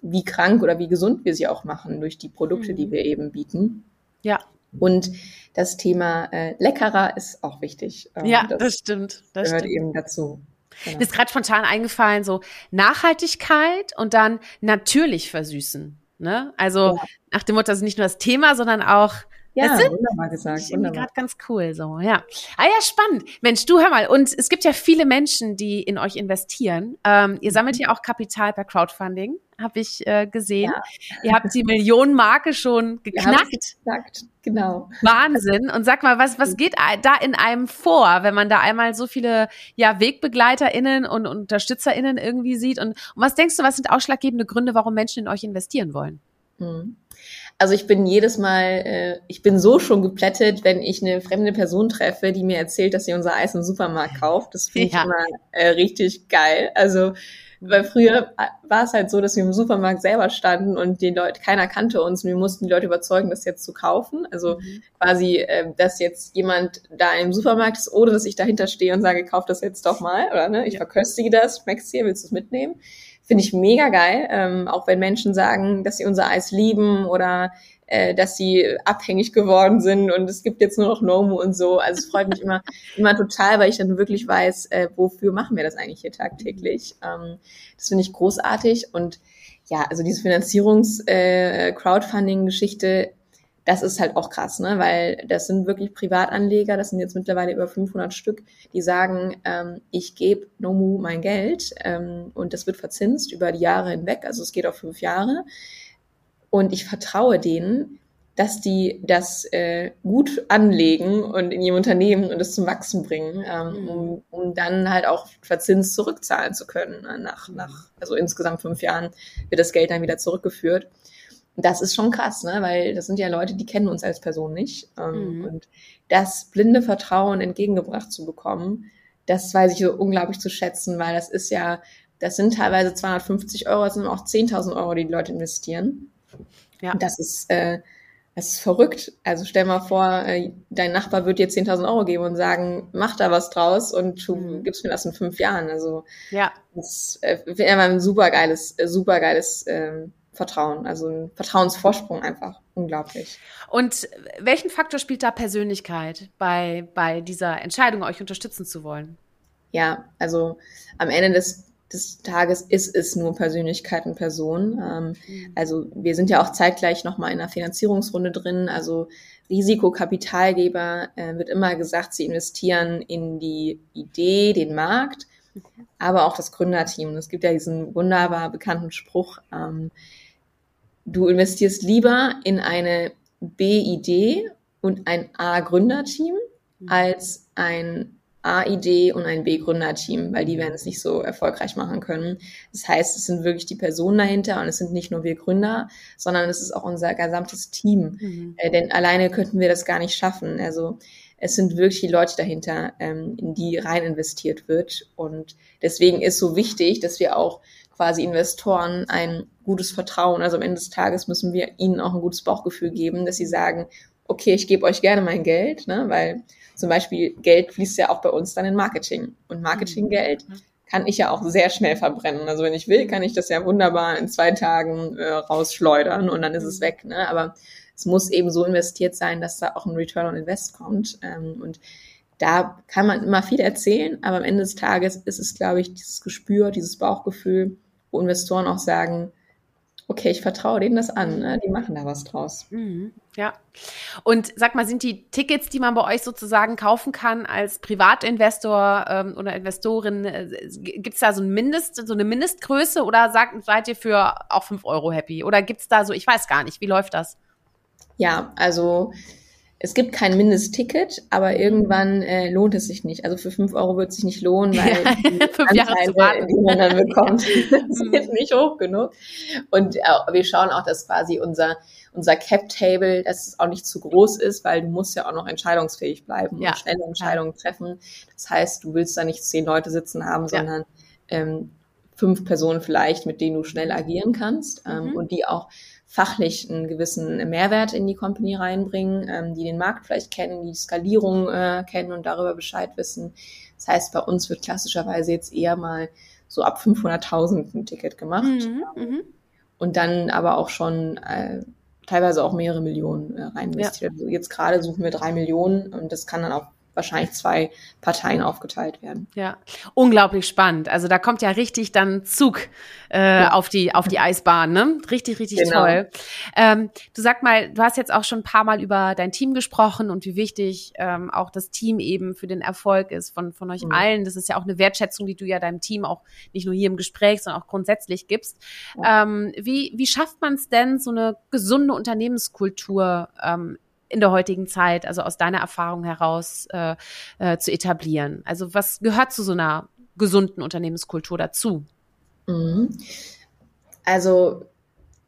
wie krank oder wie gesund wir sie auch machen durch die Produkte, mhm. die wir eben bieten. Ja. Und das Thema äh, leckerer ist auch wichtig. Ähm, ja, das, das, stimmt. Das gehört stimmt. eben dazu. Genau. Mir ist gerade spontan eingefallen, so Nachhaltigkeit und dann natürlich versüßen. Ne? Also ja. nach dem Motto, also nicht nur das Thema, sondern auch ja, das wunderbar gesagt. Ich irgendwie gerade ganz cool so, ja. Ah ja, spannend. Mensch, du hör mal, und es gibt ja viele Menschen, die in euch investieren. Ähm, ihr sammelt ja auch Kapital per Crowdfunding, habe ich äh, gesehen. Ja. Ihr habt die Millionenmarke schon geknackt. Geknackt, genau. Wahnsinn. Und sag mal, was, was geht da in einem vor, wenn man da einmal so viele ja, WegbegleiterInnen und UnterstützerInnen irgendwie sieht? Und, und was denkst du, was sind ausschlaggebende Gründe, warum Menschen in euch investieren wollen? Mhm. Also ich bin jedes Mal, äh, ich bin so schon geplättet, wenn ich eine fremde Person treffe, die mir erzählt, dass sie unser Eis im Supermarkt kauft. Das finde ja. ich immer äh, richtig geil. Also weil früher war es halt so, dass wir im Supermarkt selber standen und die Leute, keiner kannte uns und wir mussten die Leute überzeugen, das jetzt zu kaufen. Also mhm. quasi, äh, dass jetzt jemand da im Supermarkt ist, ohne dass ich dahinter stehe und sage, kauf das jetzt doch mal, oder ne? Ich verköstige das, schmeckt's dir, willst du es mitnehmen? Finde ich mega geil, ähm, auch wenn Menschen sagen, dass sie unser Eis lieben oder äh, dass sie abhängig geworden sind und es gibt jetzt nur noch Nomu und so. Also es freut mich immer, immer total, weil ich dann wirklich weiß, äh, wofür machen wir das eigentlich hier tagtäglich. Ähm, das finde ich großartig und ja, also diese Finanzierungs-Crowdfunding-Geschichte äh, das ist halt auch krass, ne? weil das sind wirklich Privatanleger, das sind jetzt mittlerweile über 500 Stück, die sagen, ähm, ich gebe Nomu mein Geld ähm, und das wird verzinst über die Jahre hinweg, also es geht auf fünf Jahre und ich vertraue denen, dass die das äh, gut anlegen und in ihrem Unternehmen und es zum Wachsen bringen, ähm, mhm. um, um dann halt auch verzinst zurückzahlen zu können. Ne? Nach, nach, also insgesamt fünf Jahren wird das Geld dann wieder zurückgeführt. Das ist schon krass, ne? weil das sind ja Leute, die kennen uns als Person nicht. Ähm, mhm. Und das blinde Vertrauen entgegengebracht zu bekommen, das weiß ich so unglaublich zu schätzen, weil das ist ja, das sind teilweise 250 Euro, das sind auch 10.000 Euro, die die Leute investieren. Ja. Und das ist, äh, das ist verrückt. Also stell mal vor, äh, dein Nachbar wird dir 10.000 Euro geben und sagen, mach da was draus und du mhm. gibst mir das in fünf Jahren. Also ja. das äh, wäre ein super geiles, äh, super geiles ähm, Vertrauen, also ein Vertrauensvorsprung einfach. Unglaublich. Und welchen Faktor spielt da Persönlichkeit bei, bei dieser Entscheidung, euch unterstützen zu wollen? Ja, also am Ende des des Tages ist es nur Persönlichkeit und Person. Ähm, mhm. Also wir sind ja auch zeitgleich nochmal in einer Finanzierungsrunde drin. Also Risikokapitalgeber äh, wird immer gesagt, sie investieren in die Idee, den Markt, aber auch das Gründerteam. Es gibt ja diesen wunderbar bekannten Spruch, ähm, du investierst lieber in eine B-Idee und ein A-Gründerteam mhm. als ein A-Idee und ein B-Gründerteam, weil die werden es nicht so erfolgreich machen können. Das heißt, es sind wirklich die Personen dahinter und es sind nicht nur wir Gründer, sondern es ist auch unser gesamtes Team. Mhm. Äh, denn alleine könnten wir das gar nicht schaffen. Also es sind wirklich die Leute dahinter, ähm, in die rein investiert wird. Und deswegen ist so wichtig, dass wir auch quasi Investoren ein gutes Vertrauen, also am Ende des Tages müssen wir ihnen auch ein gutes Bauchgefühl geben, dass sie sagen, okay, ich gebe euch gerne mein Geld, ne, weil zum Beispiel Geld fließt ja auch bei uns dann in Marketing. Und Marketinggeld mhm. kann ich ja auch sehr schnell verbrennen. Also wenn ich will, kann ich das ja wunderbar in zwei Tagen äh, rausschleudern und dann ist es mhm. weg. Ne? Aber es muss eben so investiert sein, dass da auch ein Return on Invest kommt. Ähm, und da kann man immer viel erzählen, aber am Ende des Tages ist es, glaube ich, dieses Gespür, dieses Bauchgefühl, wo Investoren auch sagen, okay, ich vertraue denen das an, ne? die machen da was draus. Mhm, ja. Und sag mal, sind die Tickets, die man bei euch sozusagen kaufen kann als Privatinvestor ähm, oder Investorin, äh, gibt es da so ein Mindest, so eine Mindestgröße oder sagt, seid ihr für auch fünf Euro happy? Oder gibt es da so, ich weiß gar nicht, wie läuft das? Ja, also es gibt kein Mindestticket, aber irgendwann äh, lohnt es sich nicht. Also für fünf Euro wird es sich nicht lohnen, weil ja, die Anteile, die man dann bekommt, sind mhm. nicht hoch genug. Und äh, wir schauen auch, dass quasi unser unser Cap-Table, dass es auch nicht zu groß ist, weil du musst ja auch noch entscheidungsfähig bleiben ja. und schnelle Entscheidungen treffen. Das heißt, du willst da nicht zehn Leute sitzen haben, sondern ja. ähm, fünf Personen vielleicht, mit denen du schnell agieren kannst ähm, mhm. und die auch fachlich einen gewissen Mehrwert in die Company reinbringen, ähm, die den Markt vielleicht kennen, die Skalierung äh, kennen und darüber Bescheid wissen. Das heißt, bei uns wird klassischerweise jetzt eher mal so ab 500.000 ein Ticket gemacht. Mhm, mhm, und dann aber auch schon äh, teilweise auch mehrere Millionen äh, rein investiert. Ja. Also jetzt gerade suchen wir drei Millionen und das kann dann auch wahrscheinlich zwei Parteien aufgeteilt werden. Ja, unglaublich spannend. Also da kommt ja richtig dann Zug äh, ja. auf die auf die Eisbahn, ne? Richtig, richtig genau. toll. Ähm, du sag mal, du hast jetzt auch schon ein paar Mal über dein Team gesprochen und wie wichtig ähm, auch das Team eben für den Erfolg ist von von euch mhm. allen. Das ist ja auch eine Wertschätzung, die du ja deinem Team auch nicht nur hier im Gespräch, sondern auch grundsätzlich gibst. Ja. Ähm, wie wie schafft man es denn, so eine gesunde Unternehmenskultur ähm, in der heutigen Zeit, also aus deiner Erfahrung heraus äh, äh, zu etablieren? Also was gehört zu so einer gesunden Unternehmenskultur dazu? Mhm. Also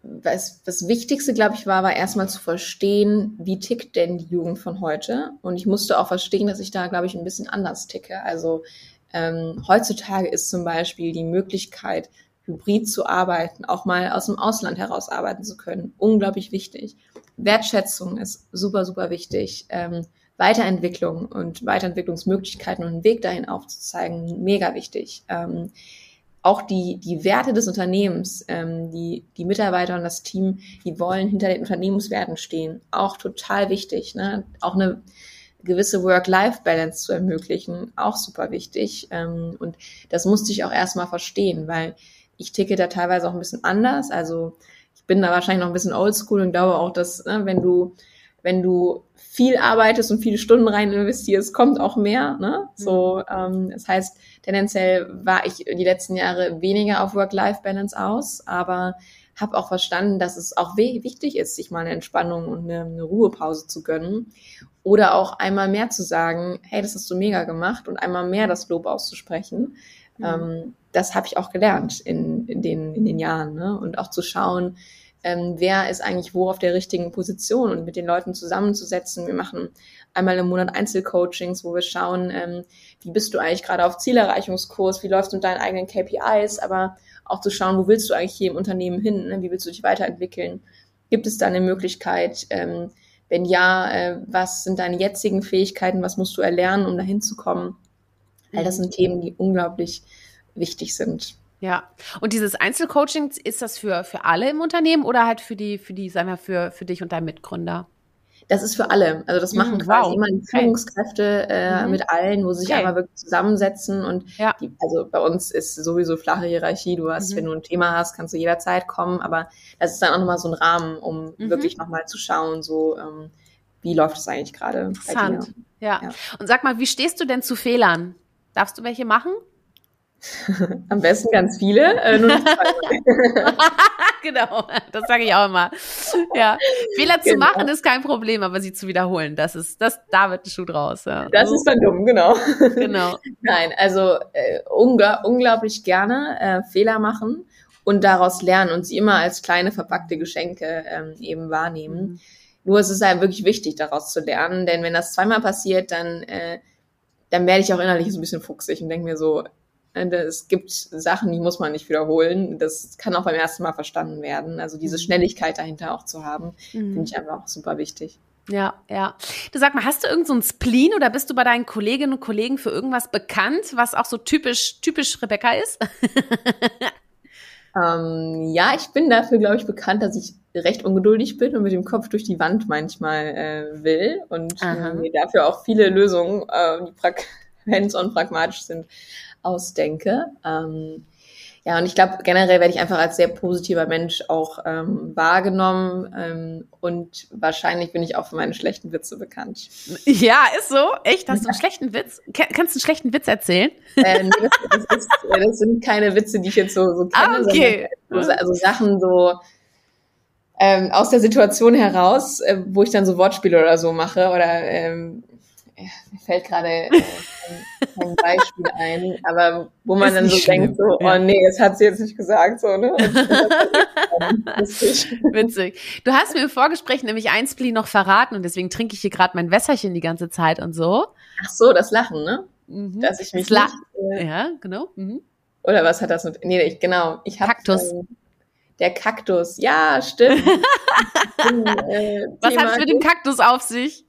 was, das Wichtigste, glaube ich, war, war erstmal zu verstehen, wie tickt denn die Jugend von heute. Und ich musste auch verstehen, dass ich da, glaube ich, ein bisschen anders ticke. Also ähm, heutzutage ist zum Beispiel die Möglichkeit, hybrid zu arbeiten, auch mal aus dem Ausland heraus arbeiten zu können, unglaublich wichtig. Wertschätzung ist super, super wichtig. Ähm, Weiterentwicklung und Weiterentwicklungsmöglichkeiten und einen Weg dahin aufzuzeigen, mega wichtig. Ähm, auch die, die Werte des Unternehmens, ähm, die, die Mitarbeiter und das Team, die wollen hinter den Unternehmenswerten stehen. Auch total wichtig. Ne? Auch eine gewisse Work-Life-Balance zu ermöglichen, auch super wichtig. Ähm, und das musste ich auch erstmal verstehen, weil ich ticke da teilweise auch ein bisschen anders. Also bin da wahrscheinlich noch ein bisschen oldschool und glaube auch, dass ne, wenn du wenn du viel arbeitest und viele Stunden rein investierst, kommt auch mehr. Ne? So, mhm. ähm, das heißt, tendenziell war ich die letzten Jahre weniger auf Work-Life-Balance aus, aber habe auch verstanden, dass es auch wichtig ist, sich mal eine Entspannung und eine, eine, Ruhepause zu gönnen. Oder auch einmal mehr zu sagen, hey, das hast du mega gemacht und einmal mehr das Lob auszusprechen. Mhm. Ähm, das habe ich auch gelernt in, in, den, in den Jahren. Ne? Und auch zu schauen, ähm, wer ist eigentlich wo auf der richtigen Position und mit den Leuten zusammenzusetzen. Wir machen einmal im Monat Einzelcoachings, wo wir schauen, ähm, wie bist du eigentlich gerade auf Zielerreichungskurs, wie läuft es mit deinen eigenen KPIs, aber auch zu schauen, wo willst du eigentlich hier im Unternehmen hin, ne? wie willst du dich weiterentwickeln? Gibt es da eine Möglichkeit? Ähm, wenn ja, äh, was sind deine jetzigen Fähigkeiten, was musst du erlernen, um dahin zu kommen? All das sind Themen, die unglaublich wichtig sind. Ja. Und dieses Einzelcoaching, ist das für, für alle im Unternehmen oder halt für die, für die, sagen wir, für, für dich und deinen Mitgründer? Das ist für alle. Also das machen mm, quasi wow. immer die Führungskräfte äh, mhm. mit allen, wo sie sich okay. einmal wirklich zusammensetzen und ja. die, also bei uns ist sowieso flache Hierarchie. Du hast, mhm. wenn du ein Thema hast, kannst du jederzeit kommen, aber das ist dann auch nochmal so ein Rahmen, um mhm. wirklich nochmal zu schauen, so ähm, wie läuft es eigentlich gerade Interessant. Ja. ja. Und sag mal, wie stehst du denn zu Fehlern? Darfst du welche machen? Am besten ganz viele, äh, genau, das sage ich auch immer. Ja, Fehler zu genau. machen ist kein Problem, aber sie zu wiederholen, das ist, das, da wird ein Schuh draus. Ja. Das ist dann dumm, genau. Genau. Nein, also äh, ungl unglaublich gerne äh, Fehler machen und daraus lernen und sie immer als kleine verpackte Geschenke ähm, eben wahrnehmen. Mhm. Nur es ist halt wirklich wichtig, daraus zu lernen, denn wenn das zweimal passiert, dann äh, dann werde ich auch innerlich so ein bisschen fuchsig und denke mir so, äh, es gibt Sachen, die muss man nicht wiederholen. Das kann auch beim ersten Mal verstanden werden. Also diese mhm. Schnelligkeit dahinter auch zu haben, mhm. finde ich einfach auch super wichtig. Ja, ja. Du sag mal, hast du irgendeinen so Spleen oder bist du bei deinen Kolleginnen und Kollegen für irgendwas bekannt, was auch so typisch, typisch Rebecca ist? ähm, ja, ich bin dafür, glaube ich, bekannt, dass ich recht ungeduldig bin und mit dem Kopf durch die Wand manchmal äh, will und äh, mir dafür auch viele Lösungen, äh, die hands-on pragmatisch sind, ausdenke. Ähm, ja, und ich glaube, generell werde ich einfach als sehr positiver Mensch auch ähm, wahrgenommen ähm, und wahrscheinlich bin ich auch für meine schlechten Witze bekannt. Ja, ist so. Echt? Hast du einen schlechten Witz? Kannst du einen schlechten Witz erzählen? Äh, nee, das, das, ist, das, sind keine Witze, die ich jetzt so, so kenne, ah, okay. also Sachen so ähm, aus der Situation heraus, äh, wo ich dann so Wortspiele oder so mache oder ähm, mir fällt gerade äh, kein, Beispiel ein, aber wo man dann so schlimm. denkt, so, oh nee, das hat sie jetzt nicht gesagt, so, ne? Witzig. Du hast mir im Vorgespräch nämlich ein Spleen noch verraten und deswegen trinke ich hier gerade mein Wässerchen die ganze Zeit und so. Ach so, das Lachen, ne? Mhm. Dass ich mich das nicht, äh, Ja, genau. Mhm. Oder was hat das mit, nee, ich, genau, ich habe Kaktus. Ähm, der Kaktus, ja, stimmt. bin, äh, was hat es mit dem Kaktus auf sich?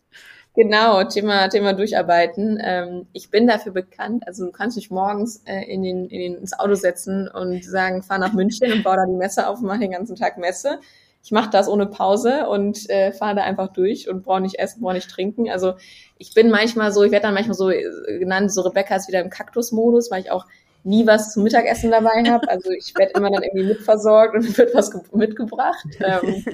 Genau, Thema, Thema durcharbeiten. Ähm, ich bin dafür bekannt, also du kannst dich morgens äh, in den, in den, ins Auto setzen und sagen, fahr nach München und baue da die Messe auf und mach den ganzen Tag Messe. Ich mache das ohne Pause und äh, fahre da einfach durch und brauche nicht essen, brauche nicht trinken. Also ich bin manchmal so, ich werde dann manchmal so äh, genannt, so Rebecca ist wieder im Kaktusmodus, weil ich auch nie was zum Mittagessen dabei habe. Also ich werde immer dann irgendwie mitversorgt und wird was mitgebracht. Ähm,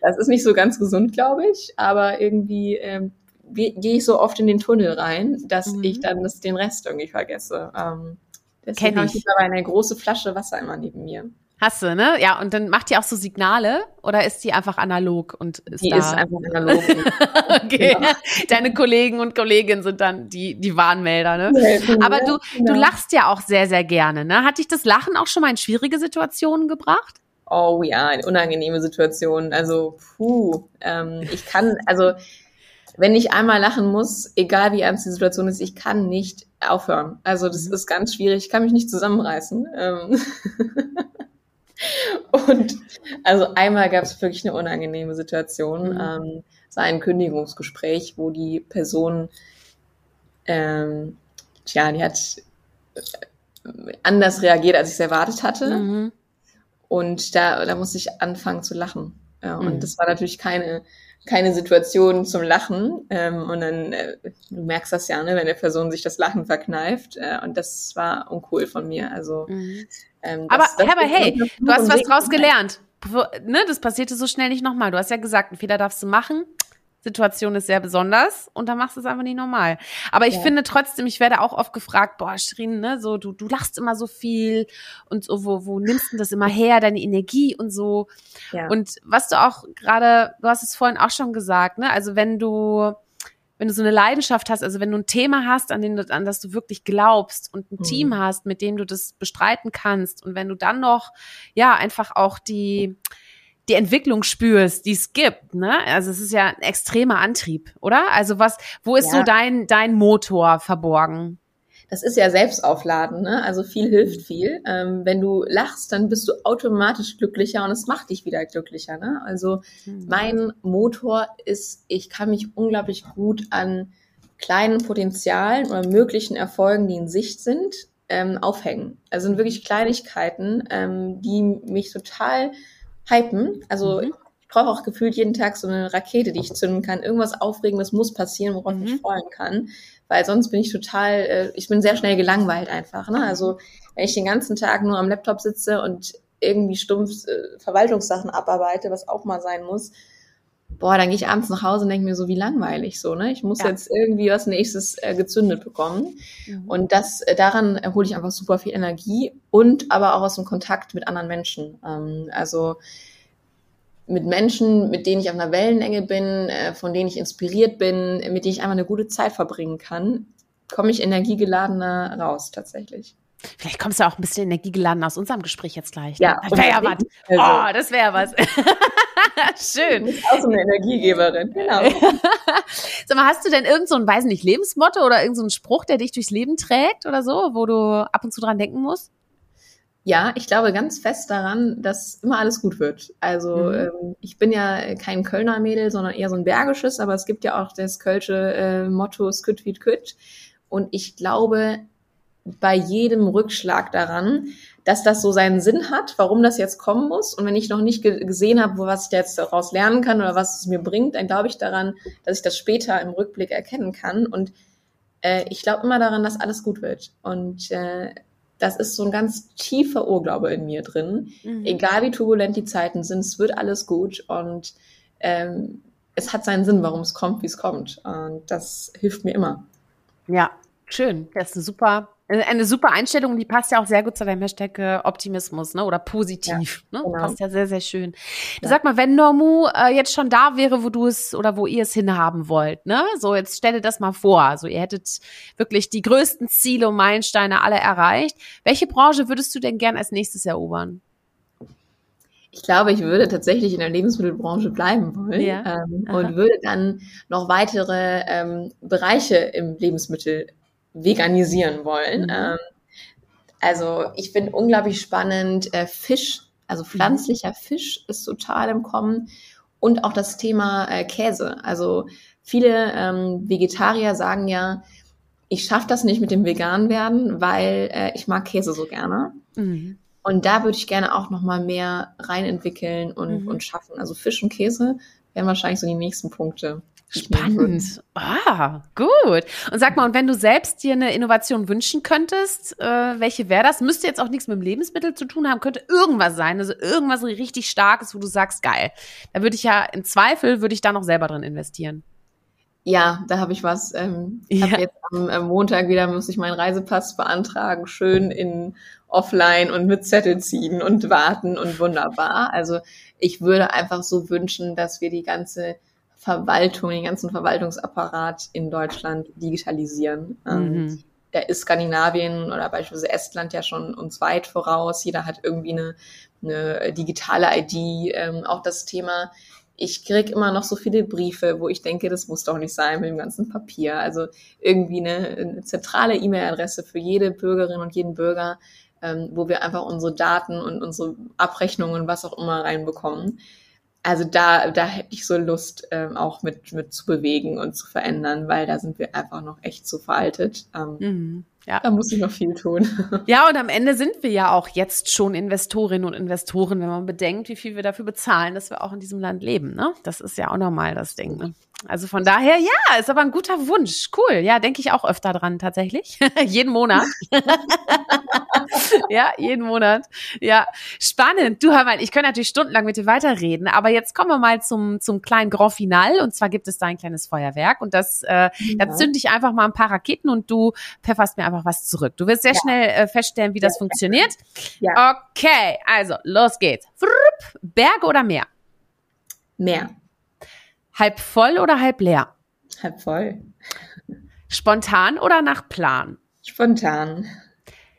das ist nicht so ganz gesund, glaube ich, aber irgendwie ähm, gehe ich so oft in den Tunnel rein, dass mhm. ich dann das, den Rest irgendwie vergesse. Ähm, deswegen habe ich aber eine große Flasche Wasser immer neben mir. Hast du, ne? Ja, und dann macht die auch so Signale oder ist die einfach analog und ist die da? ist einfach analog. okay. Ja. Deine Kollegen und Kolleginnen sind dann die, die Warnmelder, ne? Ja, Aber du, du lachst ja auch sehr, sehr gerne, ne? Hat dich das Lachen auch schon mal in schwierige Situationen gebracht? Oh ja, in unangenehme Situationen. Also, puh, ähm, ich kann, also wenn ich einmal lachen muss, egal wie ernst die Situation ist, ich kann nicht aufhören. Also das mhm. ist ganz schwierig. Ich kann mich nicht zusammenreißen. Ähm Und also einmal gab es wirklich eine unangenehme Situation. Mhm. Ähm, es war ein Kündigungsgespräch, wo die Person, ähm, tja, die hat anders reagiert, als ich es erwartet hatte. Mhm. Und da, da musste ich anfangen zu lachen. Ja, und mhm. das war natürlich keine, keine Situation zum Lachen. Ähm, und dann, äh, du merkst das ja, ne, wenn der Person sich das Lachen verkneift. Äh, und das war uncool von mir. Also, mhm. Ähm, das, aber, das aber hey, du hast was draus gelernt. Ne, das passierte so schnell nicht nochmal. Du hast ja gesagt, einen Fehler darfst du machen. Situation ist sehr besonders und dann machst du es einfach nicht normal. Aber ich ja. finde trotzdem, ich werde auch oft gefragt, boah, Shirin, ne, so, du, du lachst immer so viel und so, wo, wo nimmst du das immer her, deine Energie und so. Ja. Und was du auch gerade, du hast es vorhin auch schon gesagt, ne, also wenn du, wenn du so eine Leidenschaft hast, also wenn du ein Thema hast, an, dem du, an das du wirklich glaubst und ein mhm. Team hast, mit dem du das bestreiten kannst und wenn du dann noch, ja, einfach auch die, die Entwicklung spürst, die es gibt, ne? Also es ist ja ein extremer Antrieb, oder? Also was, wo ist ja. so dein, dein Motor verborgen? Das ist ja Selbstaufladen, ne? Also viel hilft viel. Ähm, wenn du lachst, dann bist du automatisch glücklicher und es macht dich wieder glücklicher, ne? Also mhm. mein Motor ist, ich kann mich unglaublich gut an kleinen Potenzialen oder möglichen Erfolgen, die in Sicht sind, ähm, aufhängen. Also sind wirklich Kleinigkeiten, ähm, die mich total hypen. Also mhm. ich brauche auch gefühlt jeden Tag so eine Rakete, die ich zünden kann. Irgendwas Aufregendes muss passieren, worauf mhm. ich freuen kann. Weil sonst bin ich total, äh, ich bin sehr schnell gelangweilt einfach. Ne? Also wenn ich den ganzen Tag nur am Laptop sitze und irgendwie stumpf äh, Verwaltungssachen abarbeite, was auch mal sein muss, boah, dann gehe ich abends nach Hause und denke mir so, wie langweilig so, ne? Ich muss ja. jetzt irgendwie was nächstes äh, gezündet bekommen. Mhm. Und das, äh, daran hole ich einfach super viel Energie und aber auch aus dem Kontakt mit anderen Menschen. Ähm, also mit Menschen, mit denen ich auf einer Wellenlänge bin, äh, von denen ich inspiriert bin, mit denen ich einfach eine gute Zeit verbringen kann, komme ich energiegeladener raus tatsächlich. Vielleicht kommst du auch ein bisschen energiegeladen aus unserem Gespräch jetzt gleich. Ne? Ja, das wäre ja was. Oh, das wäre was. Schön. Du bist auch so eine Energiegeberin, genau. Sag mal, hast du denn irgend so ein, weiß nicht, Lebensmotto oder irgend so Spruch, der dich durchs Leben trägt oder so, wo du ab und zu dran denken musst? Ja, ich glaube ganz fest daran, dass immer alles gut wird. Also mhm. ähm, ich bin ja kein Kölner Mädel, sondern eher so ein bergisches, aber es gibt ja auch das kölsche äh, Motto Sküt wie Küt. Und ich glaube bei jedem Rückschlag daran, dass das so seinen Sinn hat, warum das jetzt kommen muss. Und wenn ich noch nicht gesehen habe, was ich da jetzt daraus lernen kann oder was es mir bringt, dann glaube ich daran, dass ich das später im Rückblick erkennen kann. Und äh, ich glaube immer daran, dass alles gut wird. Und äh, das ist so ein ganz tiefer Urglaube in mir drin. Mhm. Egal wie turbulent die Zeiten sind, es wird alles gut und ähm, es hat seinen Sinn, warum es kommt, wie es kommt. Und das hilft mir immer. Ja, schön. Das ist eine super eine super Einstellung, die passt ja auch sehr gut zu deinem Hashtag äh, Optimismus, ne? Oder positiv. Ja, ne? Genau. Passt ja sehr, sehr schön. Ja. Sag mal, wenn Normu äh, jetzt schon da wäre, wo du es oder wo ihr es hinhaben wollt, ne? So, jetzt stell dir das mal vor. Also ihr hättet wirklich die größten Ziele und Meilensteine alle erreicht. Welche Branche würdest du denn gern als nächstes erobern? Ich glaube, ich würde tatsächlich in der Lebensmittelbranche bleiben wollen ja. ähm, und würde dann noch weitere ähm, Bereiche im Lebensmittel veganisieren wollen. Mhm. Ähm, also ich finde unglaublich spannend, äh, Fisch, also pflanzlicher mhm. Fisch ist total im Kommen und auch das Thema äh, Käse. Also viele ähm, Vegetarier sagen ja, ich schaffe das nicht mit dem vegan werden, weil äh, ich mag Käse so gerne. Mhm. Und da würde ich gerne auch noch mal mehr reinentwickeln und, mhm. und schaffen. Also Fisch und Käse wären wahrscheinlich so die nächsten Punkte. Spannend. Ah, gut. Und sag mal, und wenn du selbst dir eine Innovation wünschen könntest, äh, welche wäre das? Müsste jetzt auch nichts mit dem Lebensmittel zu tun haben, könnte irgendwas sein, also irgendwas richtig starkes, wo du sagst, geil. Da würde ich ja im Zweifel würde ich da noch selber drin investieren. Ja, da habe ich was. Ähm, ja. Hab jetzt am, am Montag wieder muss ich meinen Reisepass beantragen, schön in offline und mit Zettel ziehen und warten und wunderbar. Also ich würde einfach so wünschen, dass wir die ganze Verwaltung, den ganzen Verwaltungsapparat in Deutschland digitalisieren. Mhm. Da ist Skandinavien oder beispielsweise Estland ja schon uns weit voraus. Jeder hat irgendwie eine, eine digitale ID. Ähm, auch das Thema, ich krieg immer noch so viele Briefe, wo ich denke, das muss doch nicht sein mit dem ganzen Papier. Also irgendwie eine, eine zentrale E-Mail-Adresse für jede Bürgerin und jeden Bürger, ähm, wo wir einfach unsere Daten und unsere Abrechnungen, was auch immer reinbekommen also da, da hätte ich so Lust, ähm, auch mit, mit zu bewegen und zu verändern, weil da sind wir einfach noch echt zu veraltet. Ähm, mhm. Ja. Da muss ich noch viel tun. Ja, und am Ende sind wir ja auch jetzt schon Investorinnen und Investoren, wenn man bedenkt, wie viel wir dafür bezahlen, dass wir auch in diesem Land leben. Ne? Das ist ja auch normal das Ding. Ne? Also von daher, ja, ist aber ein guter Wunsch. Cool. Ja, denke ich auch öfter dran tatsächlich. jeden Monat. ja, jeden Monat. Ja, spannend. Du hör mal, ich könnte natürlich stundenlang mit dir weiterreden, aber jetzt kommen wir mal zum, zum kleinen Grand Final. Und zwar gibt es da ein kleines Feuerwerk und das, äh, ja. da zünde ich einfach mal ein paar Raketen und du pfefferst mir einfach was zurück. Du wirst sehr ja. schnell äh, feststellen, wie das funktioniert. Ja. Okay, also los geht's. Berge oder Meer? Meer. Halb voll oder halb leer? Halb voll. Spontan oder nach Plan? Spontan.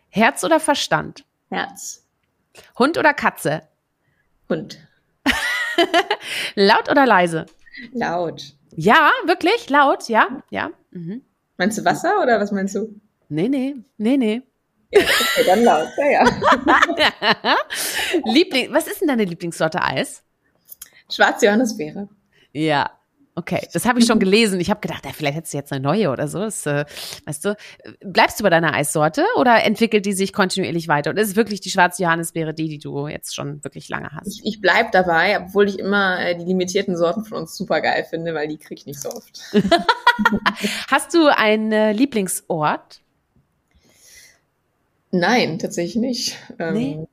Herz oder Verstand? Herz. Hund oder Katze? Hund. Laut oder leise? Laut. Ja, wirklich? Laut? Ja? Ja. Mhm. Meinst du Wasser oder was meinst du? Nee, nee, nee, nee. okay, dann laut, ja, ja. Liebling, was ist denn deine Lieblingssorte Eis? Schwarze Johannisbeere. Ja, Okay, das habe ich schon gelesen. Ich habe gedacht, ja, vielleicht hättest du jetzt eine neue oder so. Das, äh, weißt du, bleibst du bei deiner Eissorte oder entwickelt die sich kontinuierlich weiter? Und ist es wirklich die schwarze Johannisbeere die, die du jetzt schon wirklich lange hast? Ich, ich bleib dabei, obwohl ich immer äh, die limitierten Sorten von uns super geil finde, weil die krieg ich nicht so oft. hast du einen äh, Lieblingsort? Nein, tatsächlich nicht. Ähm, nee.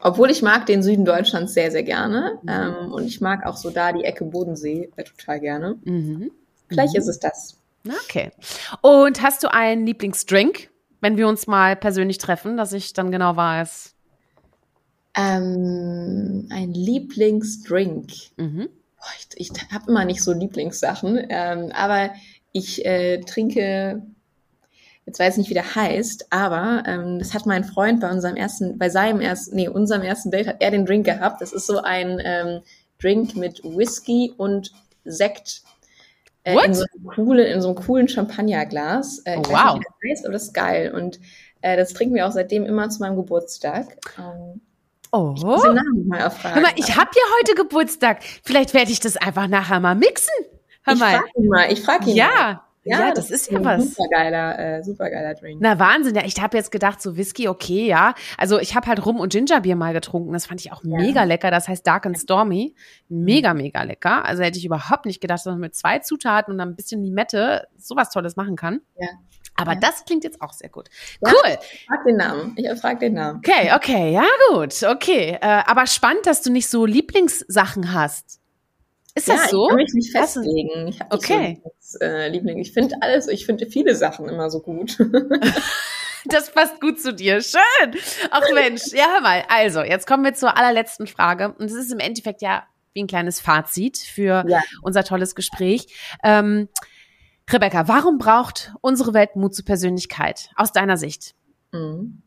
Obwohl ich mag den Süden Deutschlands sehr, sehr gerne. Mhm. Ähm, und ich mag auch so da die Ecke Bodensee äh, total gerne. Mhm. Vielleicht mhm. ist es das. Okay. Und hast du einen Lieblingsdrink, wenn wir uns mal persönlich treffen, dass ich dann genau weiß? Ähm, ein Lieblingsdrink. Mhm. Boah, ich, ich habe immer nicht so Lieblingssachen, ähm, aber ich äh, trinke jetzt weiß ich nicht, wie der heißt, aber ähm, das hat mein Freund bei unserem ersten, bei seinem ersten, nee, unserem ersten Date hat er den Drink gehabt. Das ist so ein ähm, Drink mit Whisky und Sekt. Äh, in, so einem coolen, in so einem coolen Champagnerglas. Äh, oh, wow. Nicht, wie das heißt, aber das ist geil. Und äh, das trinken wir auch seitdem immer zu meinem Geburtstag. Ähm, Oh. Ich muss den Namen mal erfragen. Hör mal, ich habe ja heute Geburtstag. Vielleicht werde ich das einfach nachher mal mixen. Hör mal. Ich frage ihn mal. Ich frage ihn ja. mal. Ja, ja das, das, ist ja was. Supergeiler, äh, supergeiler Drink. Na Wahnsinn, ja. Ich habe jetzt gedacht, so Whisky, okay, ja. Also ich habe halt Rum und Gingerbier mal getrunken. Das fand ich auch ja. mega lecker. Das heißt Dark and Stormy. Mega, mega lecker. Also hätte ich überhaupt nicht gedacht, dass man mit zwei Zutaten und ein bisschen Limette sowas Tolles machen kann. Ja. Aber ja. das klingt jetzt auch sehr gut. Ja, cool. Ich frag den Namen. Ich frag den Namen. Okay, okay, ja gut, okay. Äh, aber spannend, dass du nicht so Lieblingssachen hast. Ist das ja, so? Ich kann mich nicht festlegen. Ich habe okay. so äh, Liebling. Ich finde alles, ich finde viele Sachen immer so gut. das passt gut zu dir. Schön. Ach Mensch, ja, hör mal. Also, jetzt kommen wir zur allerletzten Frage. Und es ist im Endeffekt ja wie ein kleines Fazit für ja. unser tolles Gespräch. Ähm, Rebecca, warum braucht unsere Welt Mut zur Persönlichkeit aus deiner Sicht? Mhm.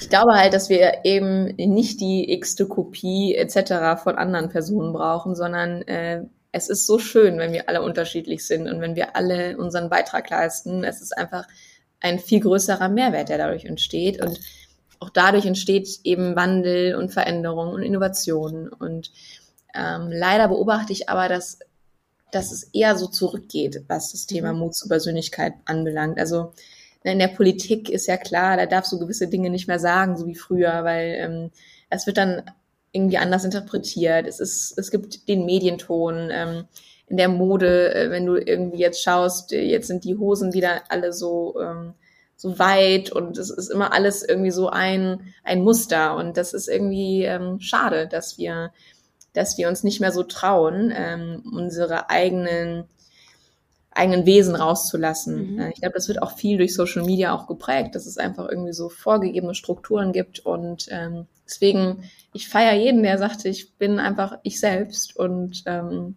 Ich glaube halt, dass wir eben nicht die x-te Kopie etc. von anderen Personen brauchen, sondern äh, es ist so schön, wenn wir alle unterschiedlich sind und wenn wir alle unseren Beitrag leisten. Es ist einfach ein viel größerer Mehrwert, der dadurch entsteht. Und auch dadurch entsteht eben Wandel und Veränderung und Innovation. Und ähm, leider beobachte ich aber, dass, dass es eher so zurückgeht, was das Thema mhm. Mut zur Persönlichkeit anbelangt. Also in der Politik ist ja klar, da darfst du gewisse Dinge nicht mehr sagen, so wie früher, weil ähm, es wird dann irgendwie anders interpretiert. Es ist, es gibt den Medienton. Ähm, in der Mode, äh, wenn du irgendwie jetzt schaust, äh, jetzt sind die Hosen wieder alle so ähm, so weit und es ist immer alles irgendwie so ein ein Muster und das ist irgendwie ähm, schade, dass wir dass wir uns nicht mehr so trauen, ähm, unsere eigenen eigenen Wesen rauszulassen. Mhm. Äh, ich glaube, das wird auch viel durch Social Media auch geprägt, dass es einfach irgendwie so vorgegebene Strukturen gibt und ähm, deswegen, ich feiere jeden, der sagt, ich bin einfach ich selbst und ähm,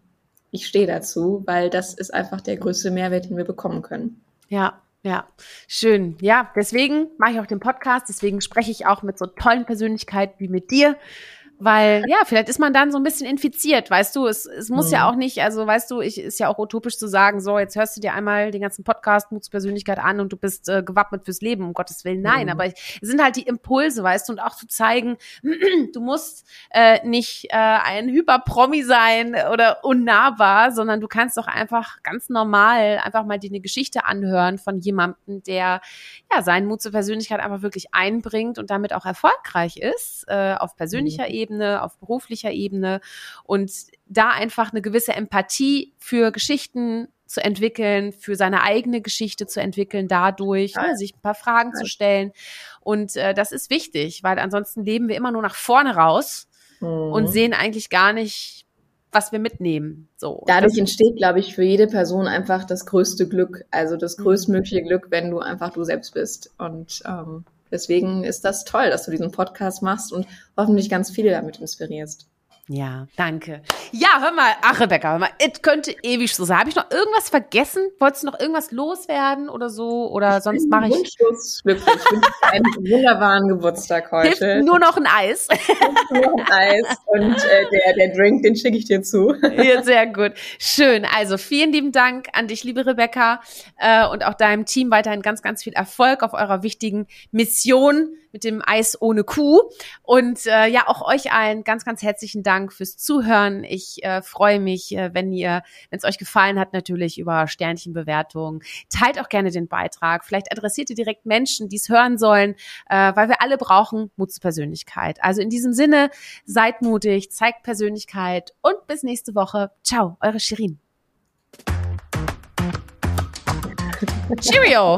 ich stehe dazu, weil das ist einfach der größte Mehrwert, den wir bekommen können. Ja, ja, schön. Ja, deswegen mache ich auch den Podcast, deswegen spreche ich auch mit so tollen Persönlichkeiten wie mit dir, Weil, ja, vielleicht ist man dann so ein bisschen infiziert, weißt du, es, es muss mhm. ja auch nicht, also weißt du, ich ist ja auch utopisch zu sagen, so, jetzt hörst du dir einmal den ganzen Podcast Mutspersönlichkeit an und du bist äh, gewappnet fürs Leben, um Gottes Willen. Nein, mhm. aber ich, es sind halt die Impulse, weißt du, und auch zu zeigen, du musst äh, nicht äh, ein Hyperpromi sein oder unnahbar, sondern du kannst doch einfach ganz normal einfach mal dir eine Geschichte anhören von jemandem, der ja seinen Mut zur Persönlichkeit einfach wirklich einbringt und damit auch erfolgreich ist, äh, auf persönlicher mhm. Ebene Ebene, auf beruflicher Ebene und da einfach eine gewisse Empathie für Geschichten zu entwickeln, für seine eigene Geschichte zu entwickeln, dadurch ne, sich ein paar Fragen zu stellen. Und äh, das ist wichtig, weil ansonsten leben wir immer nur nach vorne raus mhm. und sehen eigentlich gar nicht, was wir mitnehmen. So. Dadurch entsteht, glaube ich, für jede Person einfach das größte Glück, also das mhm. größtmögliche Glück, wenn du einfach du selbst bist. Und ähm, Deswegen ist das toll, dass du diesen Podcast machst und hoffentlich ganz viele damit inspirierst. Ja, danke. Ja, hör mal, ach Rebecca, hör mal, es könnte ewig so sein. Habe ich noch irgendwas vergessen? Wolltest du noch irgendwas loswerden oder so? Oder ich sonst mache ich. Wunschlos wirklich. Ich wünsche einen wunderbaren Geburtstag heute. Hilft nur noch ein Eis. nur noch ein Eis und äh, der, der Drink, den schicke ich dir zu. Ja, sehr gut. Schön. Also vielen lieben Dank an dich, liebe Rebecca, äh, und auch deinem Team weiterhin ganz, ganz viel Erfolg auf eurer wichtigen Mission mit dem Eis ohne Kuh. Und äh, ja, auch euch allen ganz, ganz herzlichen Dank fürs Zuhören. Ich äh, freue mich, äh, wenn ihr, wenn es euch gefallen hat, natürlich über Sternchenbewertungen. Teilt auch gerne den Beitrag. Vielleicht adressiert ihr direkt Menschen, die es hören sollen, äh, weil wir alle brauchen Mut zur Persönlichkeit. Also in diesem Sinne, seid mutig, zeigt Persönlichkeit und bis nächste Woche. Ciao, eure Shirin. Cheerio!